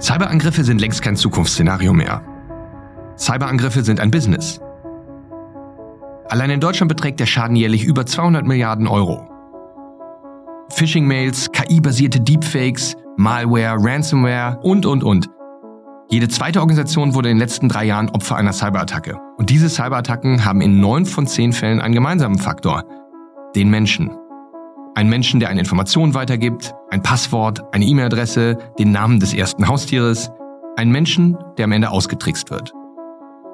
Cyberangriffe sind längst kein Zukunftsszenario mehr. Cyberangriffe sind ein Business. Allein in Deutschland beträgt der Schaden jährlich über 200 Milliarden Euro. Phishing-Mails, KI-basierte Deepfakes, Malware, Ransomware und, und, und. Jede zweite Organisation wurde in den letzten drei Jahren Opfer einer Cyberattacke. Und diese Cyberattacken haben in neun von zehn Fällen einen gemeinsamen Faktor. Den Menschen. Ein Menschen, der eine Information weitergibt, ein Passwort, eine E-Mail-Adresse, den Namen des ersten Haustieres. Ein Menschen, der am Ende ausgetrickst wird.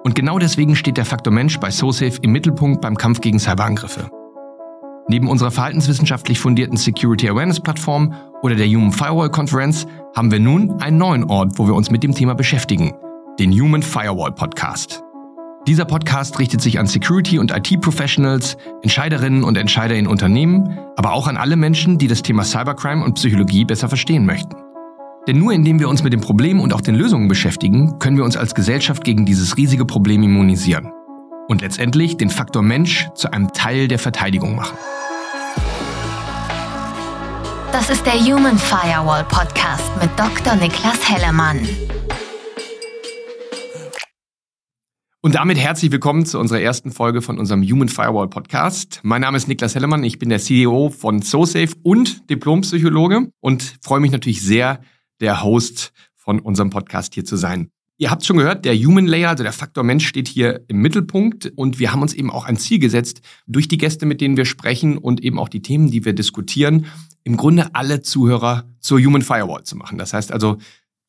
Und genau deswegen steht der Faktor Mensch bei SoSafe im Mittelpunkt beim Kampf gegen Cyberangriffe. Neben unserer verhaltenswissenschaftlich fundierten Security Awareness Plattform oder der Human Firewall Conference haben wir nun einen neuen Ort, wo wir uns mit dem Thema beschäftigen, den Human Firewall Podcast. Dieser Podcast richtet sich an Security- und IT-Professionals, Entscheiderinnen und Entscheider in Unternehmen, aber auch an alle Menschen, die das Thema Cybercrime und Psychologie besser verstehen möchten. Denn nur indem wir uns mit dem Problem und auch den Lösungen beschäftigen, können wir uns als Gesellschaft gegen dieses riesige Problem immunisieren. Und letztendlich den Faktor Mensch zu einem Teil der Verteidigung machen. Das ist der Human Firewall Podcast mit Dr. Niklas Hellermann. Und damit herzlich willkommen zu unserer ersten Folge von unserem Human Firewall Podcast. Mein Name ist Niklas Hellermann, ich bin der CEO von SoSafe und Diplompsychologe und freue mich natürlich sehr, der Host von unserem Podcast hier zu sein. Ihr habt schon gehört, der Human Layer, also der Faktor Mensch steht hier im Mittelpunkt und wir haben uns eben auch ein Ziel gesetzt, durch die Gäste, mit denen wir sprechen und eben auch die Themen, die wir diskutieren, im Grunde alle Zuhörer zur Human Firewall zu machen. Das heißt also,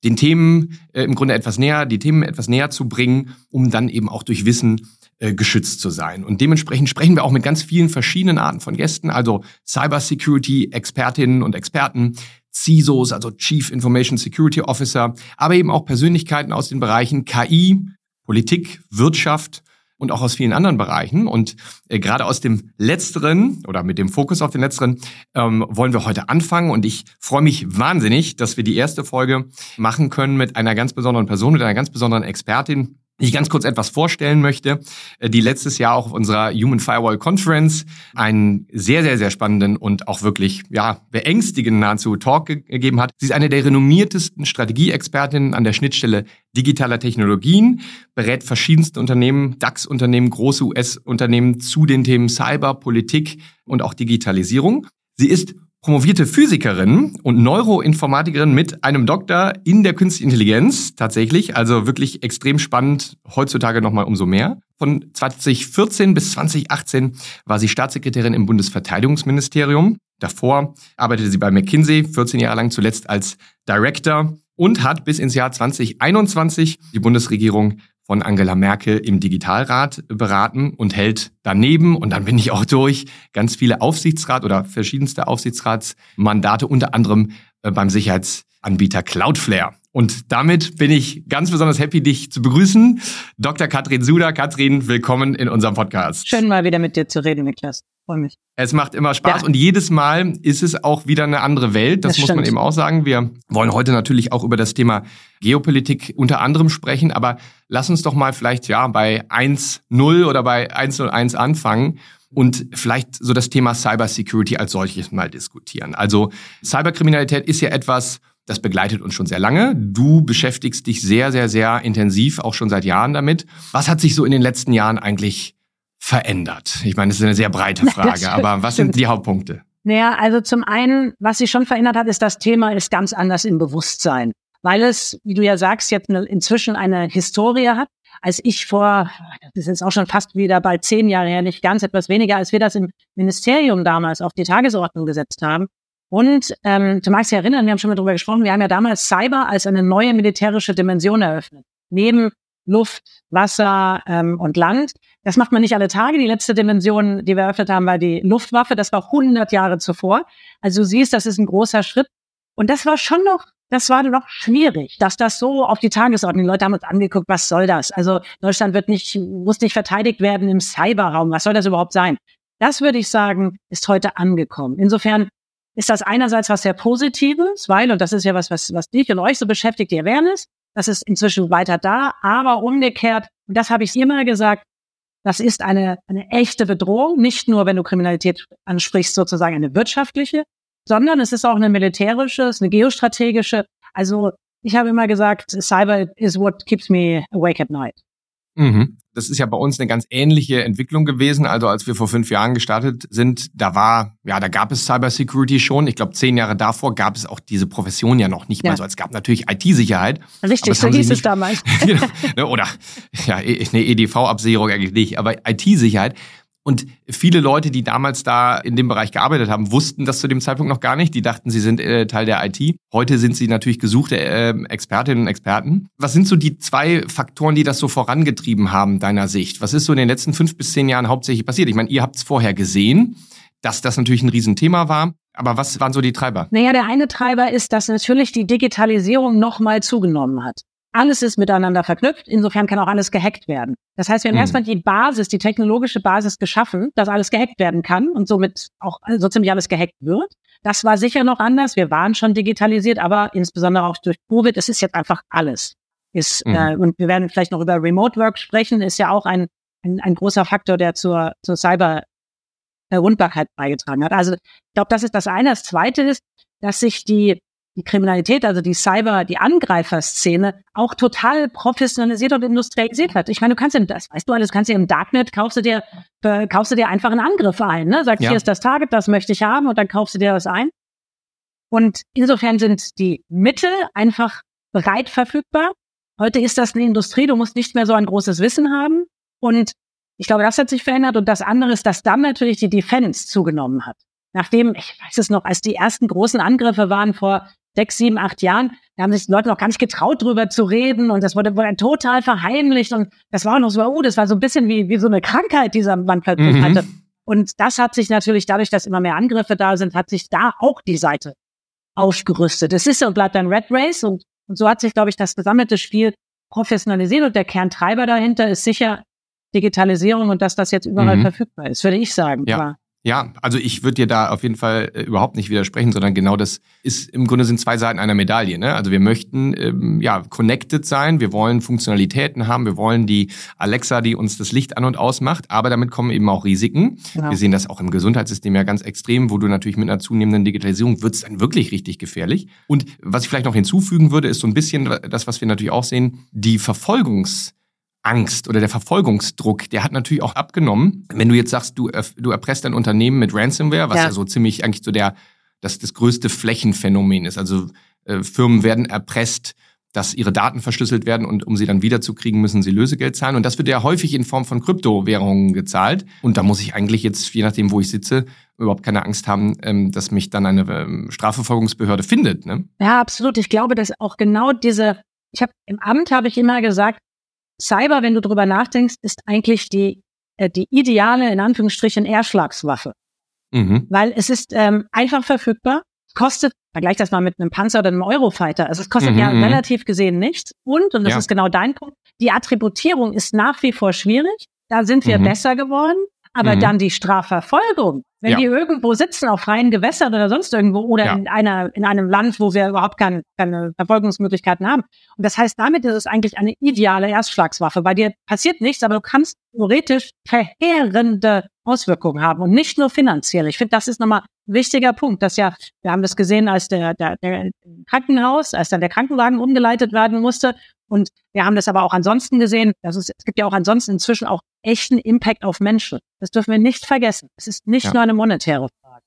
den Themen äh, im Grunde etwas näher, die Themen etwas näher zu bringen, um dann eben auch durch Wissen äh, geschützt zu sein. Und dementsprechend sprechen wir auch mit ganz vielen verschiedenen Arten von Gästen, also Cybersecurity-Expertinnen und Experten, CISOs, also Chief Information Security Officer, aber eben auch Persönlichkeiten aus den Bereichen KI, Politik, Wirtschaft und auch aus vielen anderen Bereichen. Und äh, gerade aus dem letzteren oder mit dem Fokus auf den letzteren ähm, wollen wir heute anfangen. Und ich freue mich wahnsinnig, dass wir die erste Folge machen können mit einer ganz besonderen Person, mit einer ganz besonderen Expertin, ich ganz kurz etwas vorstellen möchte, äh, die letztes Jahr auch auf unserer Human Firewall Conference einen sehr, sehr, sehr spannenden und auch wirklich, ja, beängstigenden nahezu Talk gegeben hat. Sie ist eine der renommiertesten Strategieexpertinnen an der Schnittstelle digitaler Technologien, berät verschiedenste Unternehmen, DAX-Unternehmen, große US-Unternehmen zu den Themen Cyber, Politik und auch Digitalisierung. Sie ist promovierte Physikerin und Neuroinformatikerin mit einem Doktor in der Künstlichen Intelligenz tatsächlich. Also wirklich extrem spannend, heutzutage nochmal umso mehr. Von 2014 bis 2018 war sie Staatssekretärin im Bundesverteidigungsministerium. Davor arbeitete sie bei McKinsey 14 Jahre lang zuletzt als Director und hat bis ins Jahr 2021 die Bundesregierung von Angela Merkel im Digitalrat beraten und hält daneben, und dann bin ich auch durch, ganz viele Aufsichtsrat oder verschiedenste Aufsichtsratsmandate, unter anderem äh, beim Sicherheitsanbieter Cloudflare. Und damit bin ich ganz besonders happy, dich zu begrüßen. Dr. Katrin Suda. Katrin, willkommen in unserem Podcast. Schön mal wieder mit dir zu reden, Niklas. Freue mich. Es macht immer Spaß ja. und jedes Mal ist es auch wieder eine andere Welt. Das, das muss stimmt. man eben auch sagen. Wir wollen heute natürlich auch über das Thema Geopolitik unter anderem sprechen, aber lass uns doch mal vielleicht ja bei 1.0 oder bei 1.01 anfangen und vielleicht so das Thema Cybersecurity als solches mal diskutieren. Also Cyberkriminalität ist ja etwas, das begleitet uns schon sehr lange. Du beschäftigst dich sehr, sehr, sehr intensiv, auch schon seit Jahren damit. Was hat sich so in den letzten Jahren eigentlich verändert? Ich meine, das ist eine sehr breite Frage, aber was sind die Hauptpunkte? Naja, also zum einen, was sich schon verändert hat, ist das Thema ist ganz anders im Bewusstsein. Weil es, wie du ja sagst, jetzt eine, inzwischen eine Historie hat. Als ich vor, das ist jetzt auch schon fast wieder bald zehn Jahre her, nicht ganz, etwas weniger, als wir das im Ministerium damals auf die Tagesordnung gesetzt haben, und ähm, du magst dich erinnern, wir haben schon mal drüber gesprochen, wir haben ja damals Cyber als eine neue militärische Dimension eröffnet. Neben Luft, Wasser ähm, und Land. Das macht man nicht alle Tage. Die letzte Dimension, die wir eröffnet haben, war die Luftwaffe. Das war 100 Jahre zuvor. Also du siehst, das ist ein großer Schritt. Und das war schon noch, das war noch schwierig, dass das so auf die Tagesordnung. Die Leute haben uns angeguckt, was soll das? Also Deutschland wird nicht, muss nicht verteidigt werden im Cyberraum. Was soll das überhaupt sein? Das würde ich sagen, ist heute angekommen. Insofern ist das einerseits was sehr Positives, weil, und das ist ja was, was, was dich und euch so beschäftigt, die Awareness, das ist inzwischen weiter da, aber umgekehrt, und das habe ich immer gesagt, das ist eine, eine echte Bedrohung, nicht nur, wenn du Kriminalität ansprichst, sozusagen eine wirtschaftliche, sondern es ist auch eine militärische, es ist eine geostrategische. Also ich habe immer gesagt, Cyber is what keeps me awake at night. Mhm. Das ist ja bei uns eine ganz ähnliche Entwicklung gewesen. Also als wir vor fünf Jahren gestartet sind, da war, ja, da gab es Cybersecurity schon. Ich glaube, zehn Jahre davor gab es auch diese Profession ja noch nicht ja. mal so. Es gab natürlich IT-Sicherheit. Richtig, so hieß es damals. genau, ne, oder ja, e, eine EDV-Absicherung eigentlich nicht, aber IT-Sicherheit. Und viele Leute, die damals da in dem Bereich gearbeitet haben, wussten das zu dem Zeitpunkt noch gar nicht. Die dachten, sie sind äh, Teil der IT. Heute sind sie natürlich gesuchte äh, Expertinnen und Experten. Was sind so die zwei Faktoren, die das so vorangetrieben haben, deiner Sicht? Was ist so in den letzten fünf bis zehn Jahren hauptsächlich passiert? Ich meine, ihr habt es vorher gesehen, dass das natürlich ein Riesenthema war. Aber was waren so die Treiber? Naja, der eine Treiber ist, dass natürlich die Digitalisierung nochmal zugenommen hat. Alles ist miteinander verknüpft, insofern kann auch alles gehackt werden. Das heißt, wir haben mhm. erstmal die Basis, die technologische Basis geschaffen, dass alles gehackt werden kann und somit auch so ziemlich alles gehackt wird. Das war sicher noch anders. Wir waren schon digitalisiert, aber insbesondere auch durch Covid, es ist jetzt einfach alles. Ist, mhm. äh, und wir werden vielleicht noch über Remote Work sprechen, ist ja auch ein, ein, ein großer Faktor, der zur, zur Cyber Rundbarkeit beigetragen hat. Also ich glaube, das ist das eine. Das zweite ist, dass sich die die Kriminalität, also die Cyber, die Angreiferszene auch total professionalisiert und industrialisiert hat. Ich meine, du kannst in das, weißt du alles, kannst du im Darknet kaufst du dir, äh, kaufst du dir einfach einen Angriff ein, ne? Sagst, ja. hier ist das Target, das möchte ich haben und dann kaufst du dir das ein. Und insofern sind die Mittel einfach bereit verfügbar. Heute ist das eine Industrie, du musst nicht mehr so ein großes Wissen haben. Und ich glaube, das hat sich verändert. Und das andere ist, dass dann natürlich die Defense zugenommen hat. Nachdem, ich weiß es noch, als die ersten großen Angriffe waren vor sechs, sieben, acht Jahren, da haben sich die Leute noch gar nicht getraut, drüber zu reden und das wurde, wurde total verheimlicht und das war auch noch so, oh, das war so ein bisschen wie, wie so eine Krankheit, die dieser Mann plötzlich mhm. hatte. Und das hat sich natürlich dadurch, dass immer mehr Angriffe da sind, hat sich da auch die Seite aufgerüstet. Es ist und bleibt ein Red Race und, und so hat sich, glaube ich, das gesammelte Spiel professionalisiert und der Kerntreiber dahinter ist sicher Digitalisierung und dass das jetzt überall mhm. verfügbar ist, würde ich sagen. Ja. Ja, also ich würde dir da auf jeden Fall äh, überhaupt nicht widersprechen, sondern genau das ist im Grunde sind zwei Seiten einer Medaille. Ne? Also wir möchten ähm, ja connected sein, wir wollen Funktionalitäten haben, wir wollen die Alexa, die uns das Licht an und aus macht, aber damit kommen eben auch Risiken. Genau. Wir sehen das auch im Gesundheitssystem ja ganz extrem, wo du natürlich mit einer zunehmenden Digitalisierung wird es dann wirklich richtig gefährlich. Und was ich vielleicht noch hinzufügen würde, ist so ein bisschen das, was wir natürlich auch sehen, die Verfolgungs Angst oder der Verfolgungsdruck, der hat natürlich auch abgenommen. Wenn du jetzt sagst, du, du erpresst ein Unternehmen mit Ransomware, was ja, ja so ziemlich eigentlich so der, das, das größte Flächenphänomen ist. Also äh, Firmen werden erpresst, dass ihre Daten verschlüsselt werden und um sie dann wiederzukriegen, müssen sie Lösegeld zahlen. Und das wird ja häufig in Form von Kryptowährungen gezahlt. Und da muss ich eigentlich jetzt, je nachdem, wo ich sitze, überhaupt keine Angst haben, ähm, dass mich dann eine ähm, Strafverfolgungsbehörde findet. Ne? Ja, absolut. Ich glaube, dass auch genau diese, ich habe im Amt habe ich immer gesagt, Cyber, wenn du drüber nachdenkst, ist eigentlich die, äh, die ideale, in Anführungsstrichen, Erschlagswaffe. Mhm. Weil es ist ähm, einfach verfügbar, kostet, vergleich das mal mit einem Panzer oder einem Eurofighter, also es kostet mhm. ja mhm. relativ gesehen nichts. Und, und das ja. ist genau dein Punkt, die Attributierung ist nach wie vor schwierig. Da sind wir mhm. besser geworden. Aber mhm. dann die Strafverfolgung, wenn ja. die irgendwo sitzen auf freien Gewässern oder sonst irgendwo oder ja. in einer, in einem Land, wo wir überhaupt kein, keine Verfolgungsmöglichkeiten haben. Und das heißt, damit ist es eigentlich eine ideale Erstschlagswaffe, weil dir passiert nichts, aber du kannst theoretisch verheerende Auswirkungen haben und nicht nur finanziell. Ich finde, das ist nochmal ein wichtiger Punkt, dass ja, wir haben das gesehen, als der, der, der Krankenhaus, als dann der Krankenwagen umgeleitet werden musste. Und wir haben das aber auch ansonsten gesehen, dass es, es gibt ja auch ansonsten inzwischen auch echten Impact auf Menschen. Das dürfen wir nicht vergessen. Es ist nicht ja. nur eine monetäre Frage.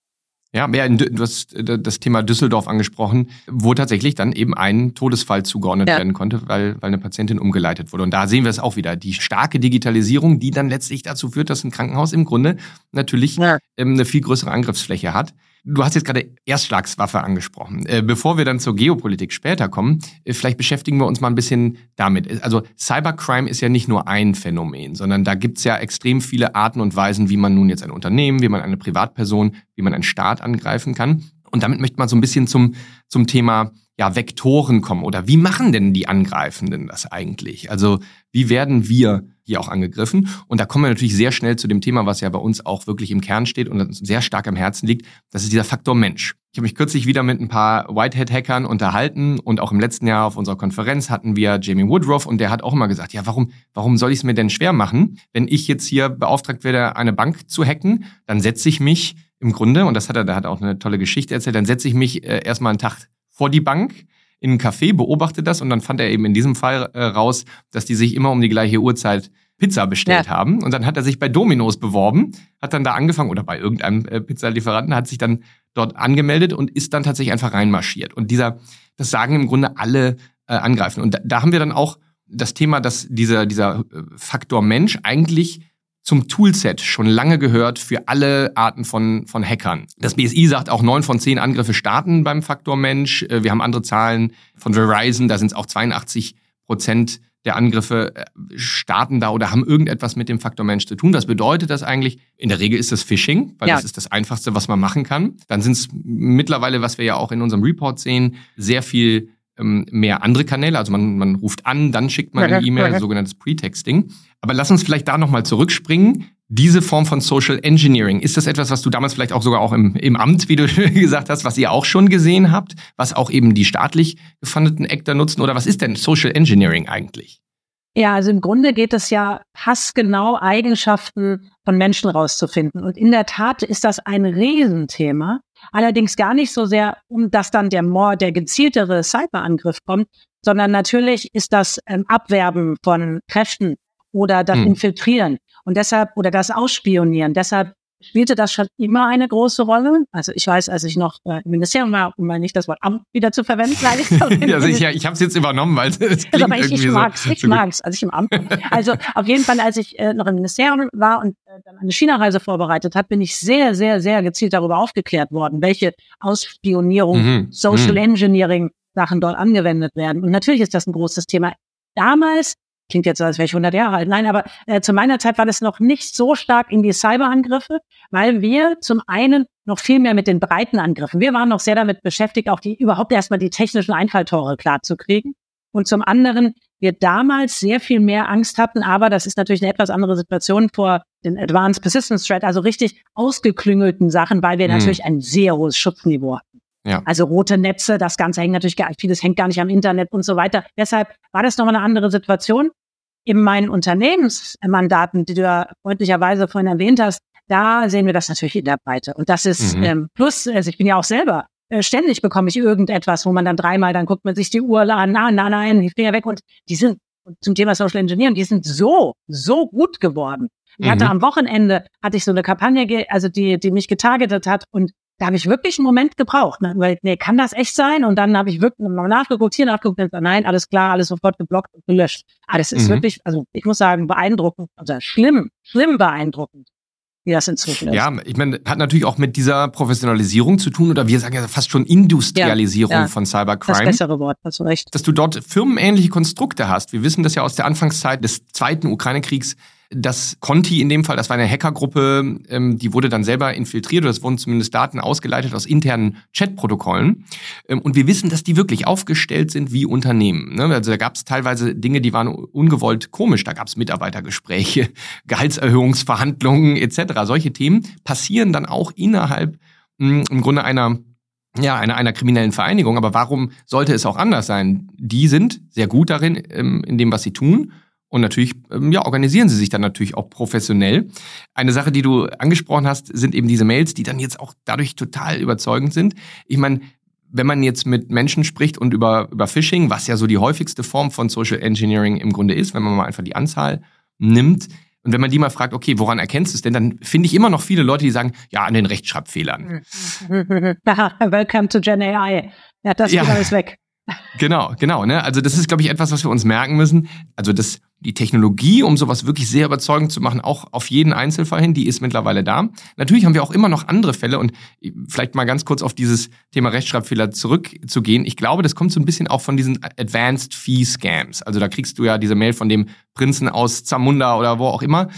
Ja, du hast äh, das Thema Düsseldorf angesprochen, wo tatsächlich dann eben ein Todesfall zugeordnet ja. werden konnte, weil, weil eine Patientin umgeleitet wurde. Und da sehen wir es auch wieder, die starke Digitalisierung, die dann letztlich dazu führt, dass ein Krankenhaus im Grunde natürlich ja. Ähm, eine viel größere Angriffsfläche hat. Du hast jetzt gerade Erstschlagswaffe angesprochen. Äh, bevor wir dann zur Geopolitik später kommen, äh, vielleicht beschäftigen wir uns mal ein bisschen damit. Also Cybercrime ist ja nicht nur ein Phänomen, sondern da gibt's ja extrem viele Arten und Weisen, wie man nun jetzt ein Unternehmen, wie man eine Privatperson, wie man einen Staat angreifen kann. Und damit möchte man so ein bisschen zum, zum Thema ja, Vektoren kommen oder wie machen denn die Angreifenden das eigentlich? Also wie werden wir hier auch angegriffen? Und da kommen wir natürlich sehr schnell zu dem Thema, was ja bei uns auch wirklich im Kern steht und sehr stark am Herzen liegt. Das ist dieser Faktor Mensch. Ich habe mich kürzlich wieder mit ein paar Whitehead-Hackern unterhalten und auch im letzten Jahr auf unserer Konferenz hatten wir Jamie Woodruff und der hat auch immer gesagt, ja, warum, warum soll ich es mir denn schwer machen? Wenn ich jetzt hier beauftragt werde, eine Bank zu hacken, dann setze ich mich im Grunde, und das hat er, da hat auch eine tolle Geschichte erzählt, dann setze ich mich äh, erstmal einen Tag vor die Bank in ein Café, beobachte das und dann fand er eben in diesem Fall äh, raus, dass die sich immer um die gleiche Uhrzeit Pizza bestellt ja. haben. Und dann hat er sich bei Domino's beworben, hat dann da angefangen oder bei irgendeinem äh, Pizzalieferanten, hat sich dann dort angemeldet und ist dann tatsächlich einfach reinmarschiert. Und dieser, das sagen im Grunde alle äh, angreifen. Und da, da haben wir dann auch das Thema, dass dieser, dieser äh, Faktor Mensch eigentlich zum Toolset schon lange gehört für alle Arten von, von Hackern. Das BSI sagt auch, neun von zehn Angriffe starten beim Faktor Mensch. Äh, wir haben andere Zahlen von Verizon, da sind es auch 82 Prozent der Angriffe äh, starten da oder haben irgendetwas mit dem Faktor Mensch zu tun. Was bedeutet das eigentlich? In der Regel ist das Phishing, weil ja. das ist das Einfachste, was man machen kann. Dann sind es mittlerweile, was wir ja auch in unserem Report sehen, sehr viel mehr andere Kanäle. Also man, man ruft an, dann schickt man eine E-Mail, sogenanntes Pretexting. Aber lass uns vielleicht da nochmal zurückspringen. Diese Form von Social Engineering, ist das etwas, was du damals vielleicht auch sogar auch im, im Amt, wie du gesagt hast, was ihr auch schon gesehen habt, was auch eben die staatlich gefundeten Actor nutzen? Oder was ist denn Social Engineering eigentlich? Ja, also im Grunde geht es ja passgenau Eigenschaften von Menschen rauszufinden. Und in der Tat ist das ein Riesenthema. Allerdings gar nicht so sehr, um dass dann der more, der gezieltere Cyberangriff kommt, sondern natürlich ist das ähm, Abwerben von Kräften oder das hm. Infiltrieren und deshalb oder das Ausspionieren. Deshalb spielte das schon immer eine große Rolle. Also ich weiß, als ich noch äh, im Ministerium war, um mal nicht das Wort Amt wieder zu verwenden, weil ich also ich, ja, ich habe es jetzt übernommen, weil es also, aber ich, ich mag's, so, ich so mag's, als ich im Amt. Also auf jeden Fall, als ich äh, noch im Ministerium war und äh, dann eine China-Reise vorbereitet hat, bin ich sehr, sehr, sehr gezielt darüber aufgeklärt worden, welche Ausspionierung, mhm. Social mhm. Engineering Sachen dort angewendet werden. Und natürlich ist das ein großes Thema. Damals klingt jetzt so, als wäre ich 100 Jahre alt. Nein, aber äh, zu meiner Zeit war das noch nicht so stark in die Cyberangriffe, weil wir zum einen noch viel mehr mit den breiten Angriffen. Wir waren noch sehr damit beschäftigt, auch die überhaupt erstmal die technischen Einfalltore klar zu kriegen. Und zum anderen wir damals sehr viel mehr Angst hatten, aber das ist natürlich eine etwas andere Situation vor den Advanced Persistence Threat, also richtig ausgeklüngelten Sachen, weil wir mhm. natürlich ein sehr hohes Schutzniveau hatten. Ja. Also rote Netze, das Ganze hängt natürlich, vieles hängt gar nicht am Internet und so weiter. Deshalb war das nochmal eine andere Situation. In meinen Unternehmensmandaten, die du ja freundlicherweise vorhin erwähnt hast, da sehen wir das natürlich in der Breite. Und das ist mhm. ähm, plus, also ich bin ja auch selber, äh, ständig bekomme ich irgendetwas, wo man dann dreimal, dann guckt man sich die Uhr an, nein, nein, nein, ich bin ja weg. Und die sind zum Thema Social Engineering, die sind so, so gut geworden. Ich hatte mhm. am Wochenende, hatte ich so eine Kampagne, also die, die mich getargetet hat und da habe ich wirklich einen Moment gebraucht. Ne? Weil, nee, kann das echt sein? Und dann habe ich wirklich mal nachgeguckt, hier nachgeguckt, und nein, alles klar, alles sofort geblockt und gelöscht. Aber das ist mhm. wirklich, also ich muss sagen, beeindruckend, also schlimm, schlimm beeindruckend wie das inzwischen ist. Ja, ich meine, hat natürlich auch mit dieser Professionalisierung zu tun oder wir sagen ja fast schon Industrialisierung ja, ja, von Cybercrime. Das bessere Wort, hast du recht. Dass du dort firmenähnliche Konstrukte hast. Wir wissen das ja aus der Anfangszeit des zweiten Ukraine-Kriegs, das Conti in dem Fall, das war eine Hackergruppe, ähm, die wurde dann selber infiltriert oder es wurden zumindest Daten ausgeleitet aus internen Chatprotokollen. Ähm, und wir wissen, dass die wirklich aufgestellt sind wie Unternehmen. Ne? Also da gab es teilweise Dinge, die waren ungewollt komisch. Da gab es Mitarbeitergespräche, Gehaltserhöhungsverhandlungen etc. Solche Themen passieren dann auch innerhalb mh, hm, im Grunde einer ja, einer, einer kriminellen Vereinigung. Aber warum sollte es auch anders sein? Die sind sehr gut darin, ähm, in dem, was sie tun und natürlich, ähm, ja, organisieren sie sich dann natürlich auch professionell. Eine Sache, die du angesprochen hast, sind eben diese Mails, die dann jetzt auch dadurch total überzeugend sind. Ich meine, wenn man jetzt mit Menschen spricht und über, über Phishing, was ja so die häufigste Form von Social Engineering im Grunde ist, wenn man mal einfach die Anzahl nimmt, und wenn man die mal fragt, okay, woran erkennst du es denn, dann finde ich immer noch viele Leute, die sagen, ja, an den Rechtschreibfehlern. Welcome to Gen AI. Ja, das ja. alles weg. Genau, genau. Ne? Also das ist, glaube ich, etwas, was wir uns merken müssen. Also das, die Technologie, um sowas wirklich sehr überzeugend zu machen, auch auf jeden Einzelfall hin, die ist mittlerweile da. Natürlich haben wir auch immer noch andere Fälle und vielleicht mal ganz kurz auf dieses Thema Rechtschreibfehler zurückzugehen. Ich glaube, das kommt so ein bisschen auch von diesen Advanced Fee Scams. Also da kriegst du ja diese Mail von dem Prinzen aus Zamunda oder wo auch immer.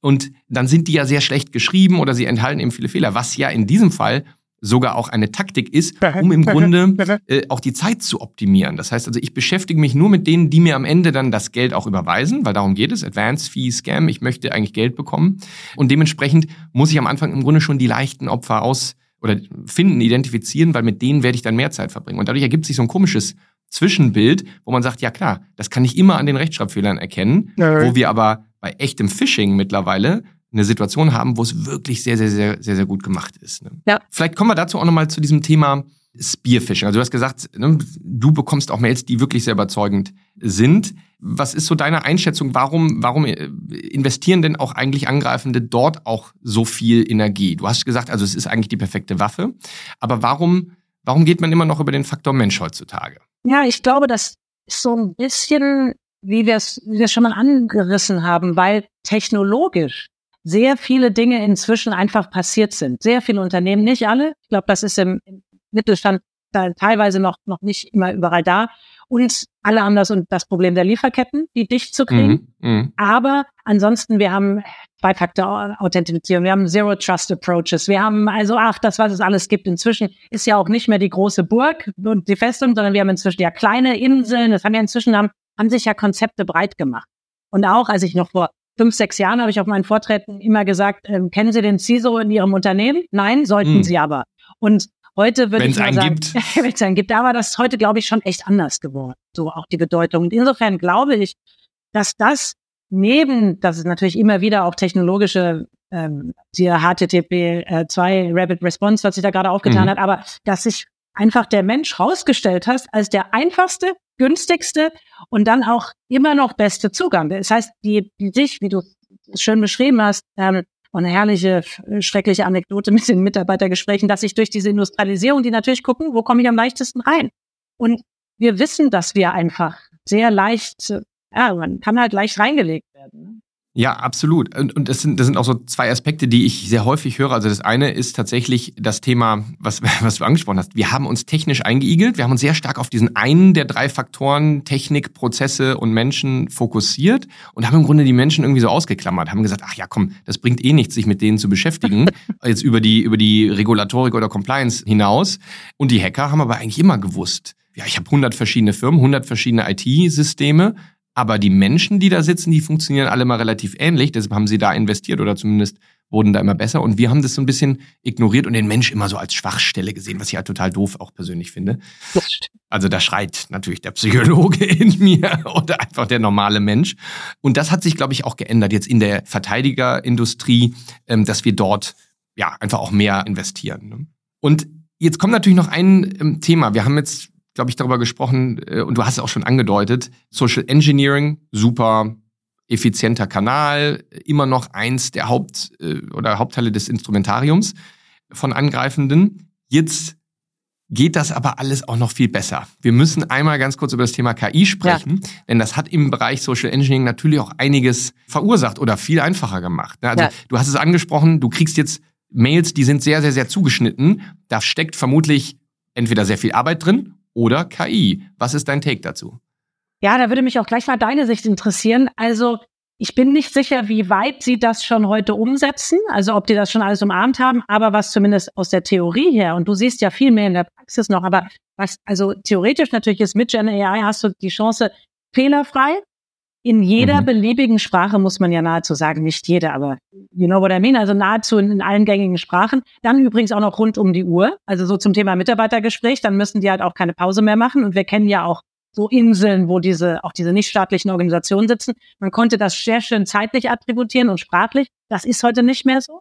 Und dann sind die ja sehr schlecht geschrieben oder sie enthalten eben viele Fehler, was ja in diesem Fall sogar auch eine Taktik ist, um im Grunde äh, auch die Zeit zu optimieren. Das heißt also, ich beschäftige mich nur mit denen, die mir am Ende dann das Geld auch überweisen, weil darum geht es, Advance Fee Scam, ich möchte eigentlich Geld bekommen. Und dementsprechend muss ich am Anfang im Grunde schon die leichten Opfer aus oder finden, identifizieren, weil mit denen werde ich dann mehr Zeit verbringen. Und dadurch ergibt sich so ein komisches Zwischenbild, wo man sagt, ja klar, das kann ich immer an den Rechtschreibfehlern erkennen, wo wir aber bei echtem Phishing mittlerweile eine Situation haben, wo es wirklich sehr, sehr, sehr, sehr, sehr gut gemacht ist. Ne? Ja. Vielleicht kommen wir dazu auch nochmal zu diesem Thema Spearfishing. Also du hast gesagt, ne, du bekommst auch Mails, die wirklich sehr überzeugend sind. Was ist so deine Einschätzung? Warum, warum äh, investieren denn auch eigentlich Angreifende dort auch so viel Energie? Du hast gesagt, also es ist eigentlich die perfekte Waffe. Aber warum, warum geht man immer noch über den Faktor Mensch heutzutage? Ja, ich glaube, das ist so ein bisschen, wie wir es wie wir schon mal angerissen haben, weil technologisch sehr viele Dinge inzwischen einfach passiert sind. Sehr viele Unternehmen, nicht alle. Ich glaube, das ist im, im Mittelstand da teilweise noch, noch nicht immer überall da. Und alle haben das und das Problem der Lieferketten, die dicht zu kriegen. Mhm, mh. Aber ansonsten, wir haben Zwei-Faktor-Authentifizierung, wir haben Zero Trust Approaches, wir haben also, ach, das, was es alles gibt. Inzwischen ist ja auch nicht mehr die große Burg und die Festung, sondern wir haben inzwischen ja kleine Inseln. Das haben ja inzwischen haben, haben sich ja Konzepte breit gemacht. Und auch, als ich noch vor fünf, sechs Jahren habe ich auf meinen Vorträgen immer gesagt, ähm, kennen Sie den CISO in Ihrem Unternehmen? Nein, sollten mhm. Sie aber. Und Heute würde ich mal sagen, wenn es einen gibt, aber das ist heute, glaube ich, schon echt anders geworden. So auch die Bedeutung. Und insofern glaube ich, dass das neben, dass es natürlich immer wieder auch technologische, ähm, die HTTP äh, 2 Rapid Response, was sich da gerade aufgetan mhm. hat, aber dass sich einfach der Mensch rausgestellt hat als der einfachste, günstigste und dann auch immer noch beste Zugang. Das heißt, die, die sich, wie du schön beschrieben hast, ähm, und eine herrliche, schreckliche Anekdote mit den Mitarbeitergesprächen, dass ich durch diese Industrialisierung, die natürlich gucken, wo komme ich am leichtesten rein? Und wir wissen, dass wir einfach sehr leicht, ja, man kann halt leicht reingelegt werden. Ja, absolut. Und, und das, sind, das sind auch so zwei Aspekte, die ich sehr häufig höre. Also das eine ist tatsächlich das Thema, was, was du angesprochen hast. Wir haben uns technisch eingeigelt. Wir haben uns sehr stark auf diesen einen der drei Faktoren Technik, Prozesse und Menschen fokussiert und haben im Grunde die Menschen irgendwie so ausgeklammert. Haben gesagt, ach ja, komm, das bringt eh nichts, sich mit denen zu beschäftigen. jetzt über die, über die Regulatorik oder Compliance hinaus. Und die Hacker haben aber eigentlich immer gewusst, ja, ich habe 100 verschiedene Firmen, 100 verschiedene IT-Systeme aber die Menschen, die da sitzen, die funktionieren alle mal relativ ähnlich. Deshalb haben sie da investiert oder zumindest wurden da immer besser. Und wir haben das so ein bisschen ignoriert und den Mensch immer so als Schwachstelle gesehen, was ich halt total doof auch persönlich finde. Also da schreit natürlich der Psychologe in mir oder einfach der normale Mensch. Und das hat sich, glaube ich, auch geändert jetzt in der Verteidigerindustrie, ähm, dass wir dort ja einfach auch mehr investieren. Ne? Und jetzt kommt natürlich noch ein ähm, Thema. Wir haben jetzt glaube ich, darüber gesprochen äh, und du hast es auch schon angedeutet. Social Engineering, super effizienter Kanal, immer noch eins der Haupt- äh, oder Hauptteile des Instrumentariums von Angreifenden. Jetzt geht das aber alles auch noch viel besser. Wir müssen einmal ganz kurz über das Thema KI sprechen, ja. denn das hat im Bereich Social Engineering natürlich auch einiges verursacht oder viel einfacher gemacht. Ne? Also ja. du hast es angesprochen, du kriegst jetzt Mails, die sind sehr, sehr, sehr zugeschnitten. Da steckt vermutlich entweder sehr viel Arbeit drin oder KI. Was ist dein Take dazu? Ja, da würde mich auch gleich mal deine Sicht interessieren. Also ich bin nicht sicher, wie weit sie das schon heute umsetzen, also ob die das schon alles umarmt haben, aber was zumindest aus der Theorie her, und du siehst ja viel mehr in der Praxis noch, aber was, also theoretisch natürlich ist mit Gen AI hast du die Chance, fehlerfrei in jeder mhm. beliebigen Sprache muss man ja nahezu sagen, nicht jede, aber you know what I mean, also nahezu in, in, allen gängigen Sprachen. Dann übrigens auch noch rund um die Uhr, also so zum Thema Mitarbeitergespräch, dann müssen die halt auch keine Pause mehr machen und wir kennen ja auch so Inseln, wo diese, auch diese nichtstaatlichen Organisationen sitzen. Man konnte das sehr schön zeitlich attributieren und sprachlich. Das ist heute nicht mehr so.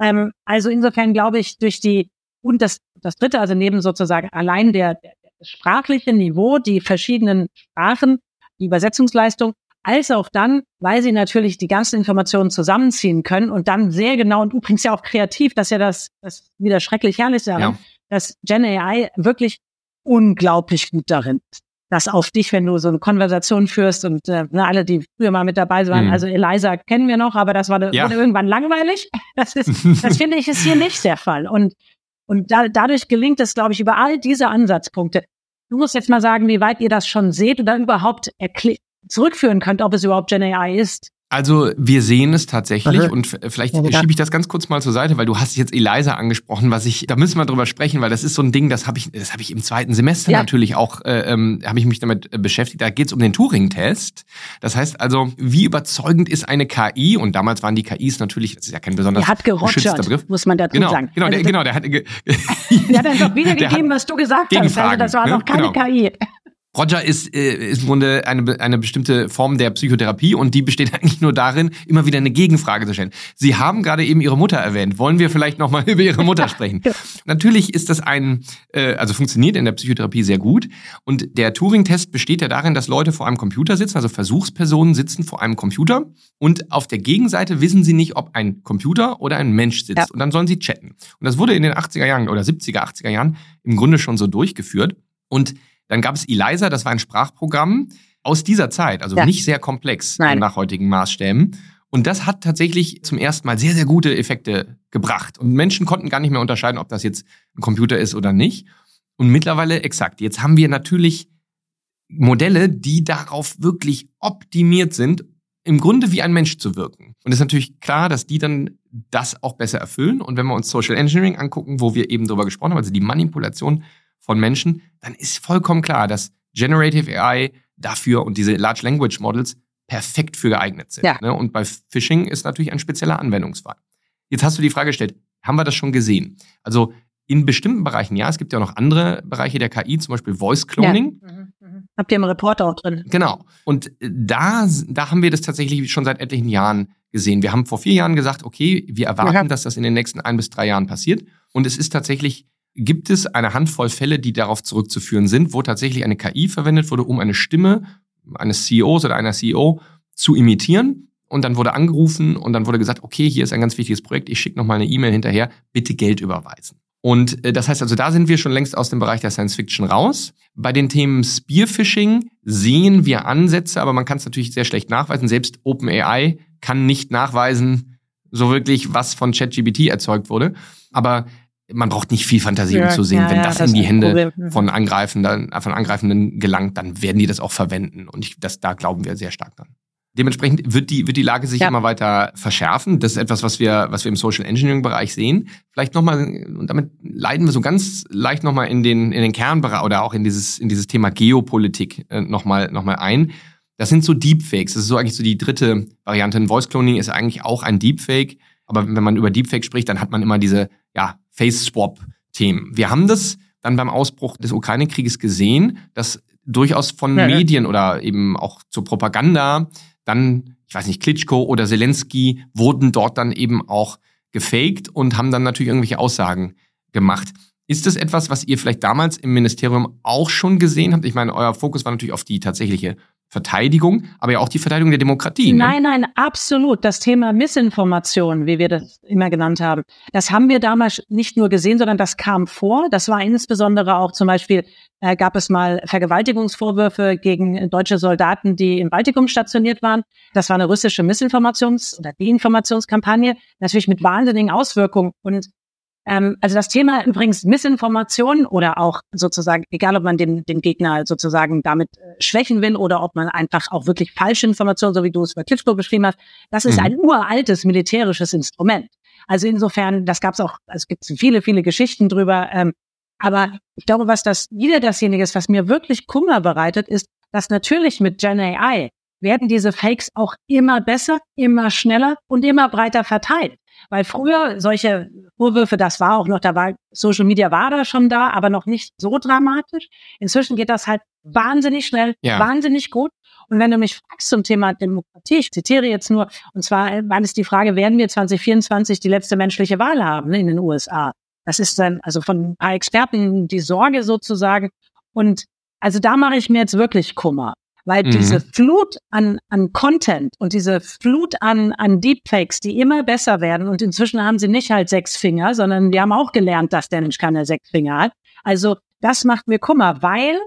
Ähm, also insofern glaube ich, durch die, und das, das dritte, also neben sozusagen allein der, der, der sprachliche Niveau, die verschiedenen Sprachen, die Übersetzungsleistung, als auch dann, weil sie natürlich die ganzen Informationen zusammenziehen können und dann sehr genau und übrigens ja auch kreativ, dass ja das, das wieder schrecklich herrlich daran, ja. dass Gen AI wirklich unglaublich gut darin ist. Das auf dich, wenn du so eine Konversation führst und äh, na, alle, die früher mal mit dabei waren, mhm. also Eliza kennen wir noch, aber das war ja. irgendwann langweilig. Das ist, das finde ich, ist hier nicht der Fall. Und, und da, dadurch gelingt es, glaube ich, über all diese Ansatzpunkte. Du musst jetzt mal sagen, wie weit ihr das schon seht oder überhaupt erklärt zurückführen könnt, ob es überhaupt Gen AI ist. Also wir sehen es tatsächlich mhm. und vielleicht ja, schiebe ich das ganz kurz mal zur Seite, weil du hast jetzt Eliza angesprochen, was ich, da müssen wir drüber sprechen, weil das ist so ein Ding, das habe ich, das habe ich im zweiten Semester ja. natürlich auch, äh, ähm, habe ich mich damit äh, beschäftigt. Da geht es um den Turing-Test. Das heißt also, wie überzeugend ist eine KI? Und damals waren die KIs natürlich, das ist ja kein besonders der hat gerotschert, Begriff. muss man dazu genau, sagen. Genau, also der, genau, der hat, der hat einfach wiedergegeben, was du gesagt hast. Also das war genau, noch keine genau. KI. Roger ist, äh, ist im Grunde eine, eine bestimmte Form der Psychotherapie und die besteht eigentlich nur darin, immer wieder eine Gegenfrage zu stellen. Sie haben gerade eben Ihre Mutter erwähnt. Wollen wir vielleicht nochmal über Ihre Mutter sprechen? Natürlich ist das ein, äh, also funktioniert in der Psychotherapie sehr gut. Und der Turing-Test besteht ja darin, dass Leute vor einem Computer sitzen, also Versuchspersonen sitzen vor einem Computer und auf der Gegenseite wissen sie nicht, ob ein Computer oder ein Mensch sitzt. Ja. Und dann sollen sie chatten. Und das wurde in den 80er Jahren oder 70er, 80er Jahren im Grunde schon so durchgeführt. Und dann gab es Eliza, das war ein Sprachprogramm aus dieser Zeit, also ja. nicht sehr komplex Nein. nach heutigen Maßstäben. Und das hat tatsächlich zum ersten Mal sehr, sehr gute Effekte gebracht. Und Menschen konnten gar nicht mehr unterscheiden, ob das jetzt ein Computer ist oder nicht. Und mittlerweile exakt. Jetzt haben wir natürlich Modelle, die darauf wirklich optimiert sind, im Grunde wie ein Mensch zu wirken. Und es ist natürlich klar, dass die dann das auch besser erfüllen. Und wenn wir uns Social Engineering angucken, wo wir eben darüber gesprochen haben, also die Manipulation von Menschen, dann ist vollkommen klar, dass Generative AI dafür und diese Large Language Models perfekt für geeignet sind. Ja. Ne? Und bei Phishing ist natürlich ein spezieller Anwendungsfall. Jetzt hast du die Frage gestellt, haben wir das schon gesehen? Also in bestimmten Bereichen, ja, es gibt ja auch noch andere Bereiche der KI, zum Beispiel Voice Cloning. Ja. Mhm, mhm. Habt ihr im Report auch drin? Genau. Und da, da haben wir das tatsächlich schon seit etlichen Jahren gesehen. Wir haben vor vier Jahren gesagt, okay, wir erwarten, ja. dass das in den nächsten ein bis drei Jahren passiert. Und es ist tatsächlich gibt es eine Handvoll Fälle, die darauf zurückzuführen sind, wo tatsächlich eine KI verwendet wurde, um eine Stimme eines CEOs oder einer CEO zu imitieren. Und dann wurde angerufen und dann wurde gesagt, okay, hier ist ein ganz wichtiges Projekt, ich schicke nochmal eine E-Mail hinterher, bitte Geld überweisen. Und äh, das heißt also, da sind wir schon längst aus dem Bereich der Science Fiction raus. Bei den Themen Spearfishing sehen wir Ansätze, aber man kann es natürlich sehr schlecht nachweisen. Selbst OpenAI kann nicht nachweisen, so wirklich, was von ChatGPT erzeugt wurde. Aber man braucht nicht viel Fantasie, um ja, zu sehen, ja, wenn ja, das, das, in die Hände mhm. von Angreifenden, von Angreifenden gelangt, dann werden die das auch verwenden. Und ich, das, da glauben wir sehr stark dran. Dementsprechend wird die, wird die Lage sich immer weiter verschärfen. Das ist etwas, was wir, was wir im Social Engineering Bereich sehen. Vielleicht nochmal, und damit leiten wir so ganz leicht nochmal in den, in den Kernbereich oder auch in dieses, in dieses Thema Geopolitik äh, nochmal, noch mal ein. Das sind so Deepfakes. Das ist so eigentlich so die dritte Variante. Ein Voice Cloning ist eigentlich auch ein Deepfake. Aber wenn man über Deepfake spricht, dann hat man immer diese, ja, Face-Swap-Themen. Wir haben das dann beim Ausbruch des Ukraine-Krieges gesehen, dass durchaus von ja, Medien ja. oder eben auch zur Propaganda dann, ich weiß nicht, Klitschko oder Zelensky wurden dort dann eben auch gefaked und haben dann natürlich irgendwelche Aussagen gemacht. Ist das etwas, was ihr vielleicht damals im Ministerium auch schon gesehen habt? Ich meine, euer Fokus war natürlich auf die tatsächliche Verteidigung, aber ja auch die Verteidigung der Demokratie. Ne? Nein, nein, absolut. Das Thema Missinformation, wie wir das immer genannt haben, das haben wir damals nicht nur gesehen, sondern das kam vor. Das war insbesondere auch zum Beispiel, äh, gab es mal Vergewaltigungsvorwürfe gegen deutsche Soldaten, die im Baltikum stationiert waren. Das war eine russische Missinformations- oder Deinformationskampagne, natürlich mit wahnsinnigen Auswirkungen. Und ähm, also das Thema übrigens Missinformation oder auch sozusagen, egal ob man den, den Gegner sozusagen damit äh, schwächen will oder ob man einfach auch wirklich falsche Informationen, so wie du es bei Klitschko beschrieben hast, das ist mhm. ein uraltes militärisches Instrument. Also insofern, das gab es auch, also es gibt viele, viele Geschichten drüber. Ähm, aber ich glaube, was das wieder dasjenige ist, was mir wirklich Kummer bereitet, ist, dass natürlich mit Gen AI werden diese Fakes auch immer besser, immer schneller und immer breiter verteilt. Weil früher solche Vorwürfe, das war auch noch, da war Social Media war da schon da, aber noch nicht so dramatisch. Inzwischen geht das halt wahnsinnig schnell, ja. wahnsinnig gut. Und wenn du mich fragst zum Thema Demokratie, ich zitiere jetzt nur, und zwar war es die Frage, werden wir 2024 die letzte menschliche Wahl haben ne, in den USA? Das ist dann also von ein paar Experten die Sorge sozusagen. Und also da mache ich mir jetzt wirklich Kummer. Weil mhm. diese Flut an, an Content und diese Flut an, an Deepfakes, die immer besser werden und inzwischen haben sie nicht halt sechs Finger, sondern wir haben auch gelernt, dass der Mensch keine sechs Finger hat. Also das macht mir Kummer, weil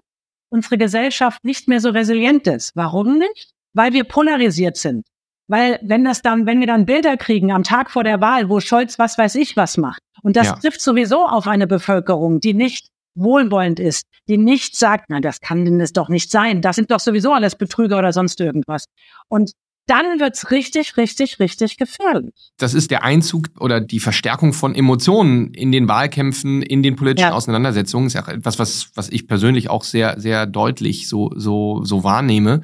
unsere Gesellschaft nicht mehr so resilient ist. Warum nicht? Weil wir polarisiert sind. Weil wenn das dann, wenn wir dann Bilder kriegen am Tag vor der Wahl, wo Scholz was weiß ich was macht, und das ja. trifft sowieso auf eine Bevölkerung, die nicht wohlwollend ist, die nicht sagt, na, das kann denn es doch nicht sein, das sind doch sowieso alles Betrüger oder sonst irgendwas. Und dann wird's richtig, richtig, richtig gefährlich. Das ist der Einzug oder die Verstärkung von Emotionen in den Wahlkämpfen, in den politischen ja. Auseinandersetzungen. Das ist ja etwas, was, was ich persönlich auch sehr, sehr deutlich so, so, so wahrnehme.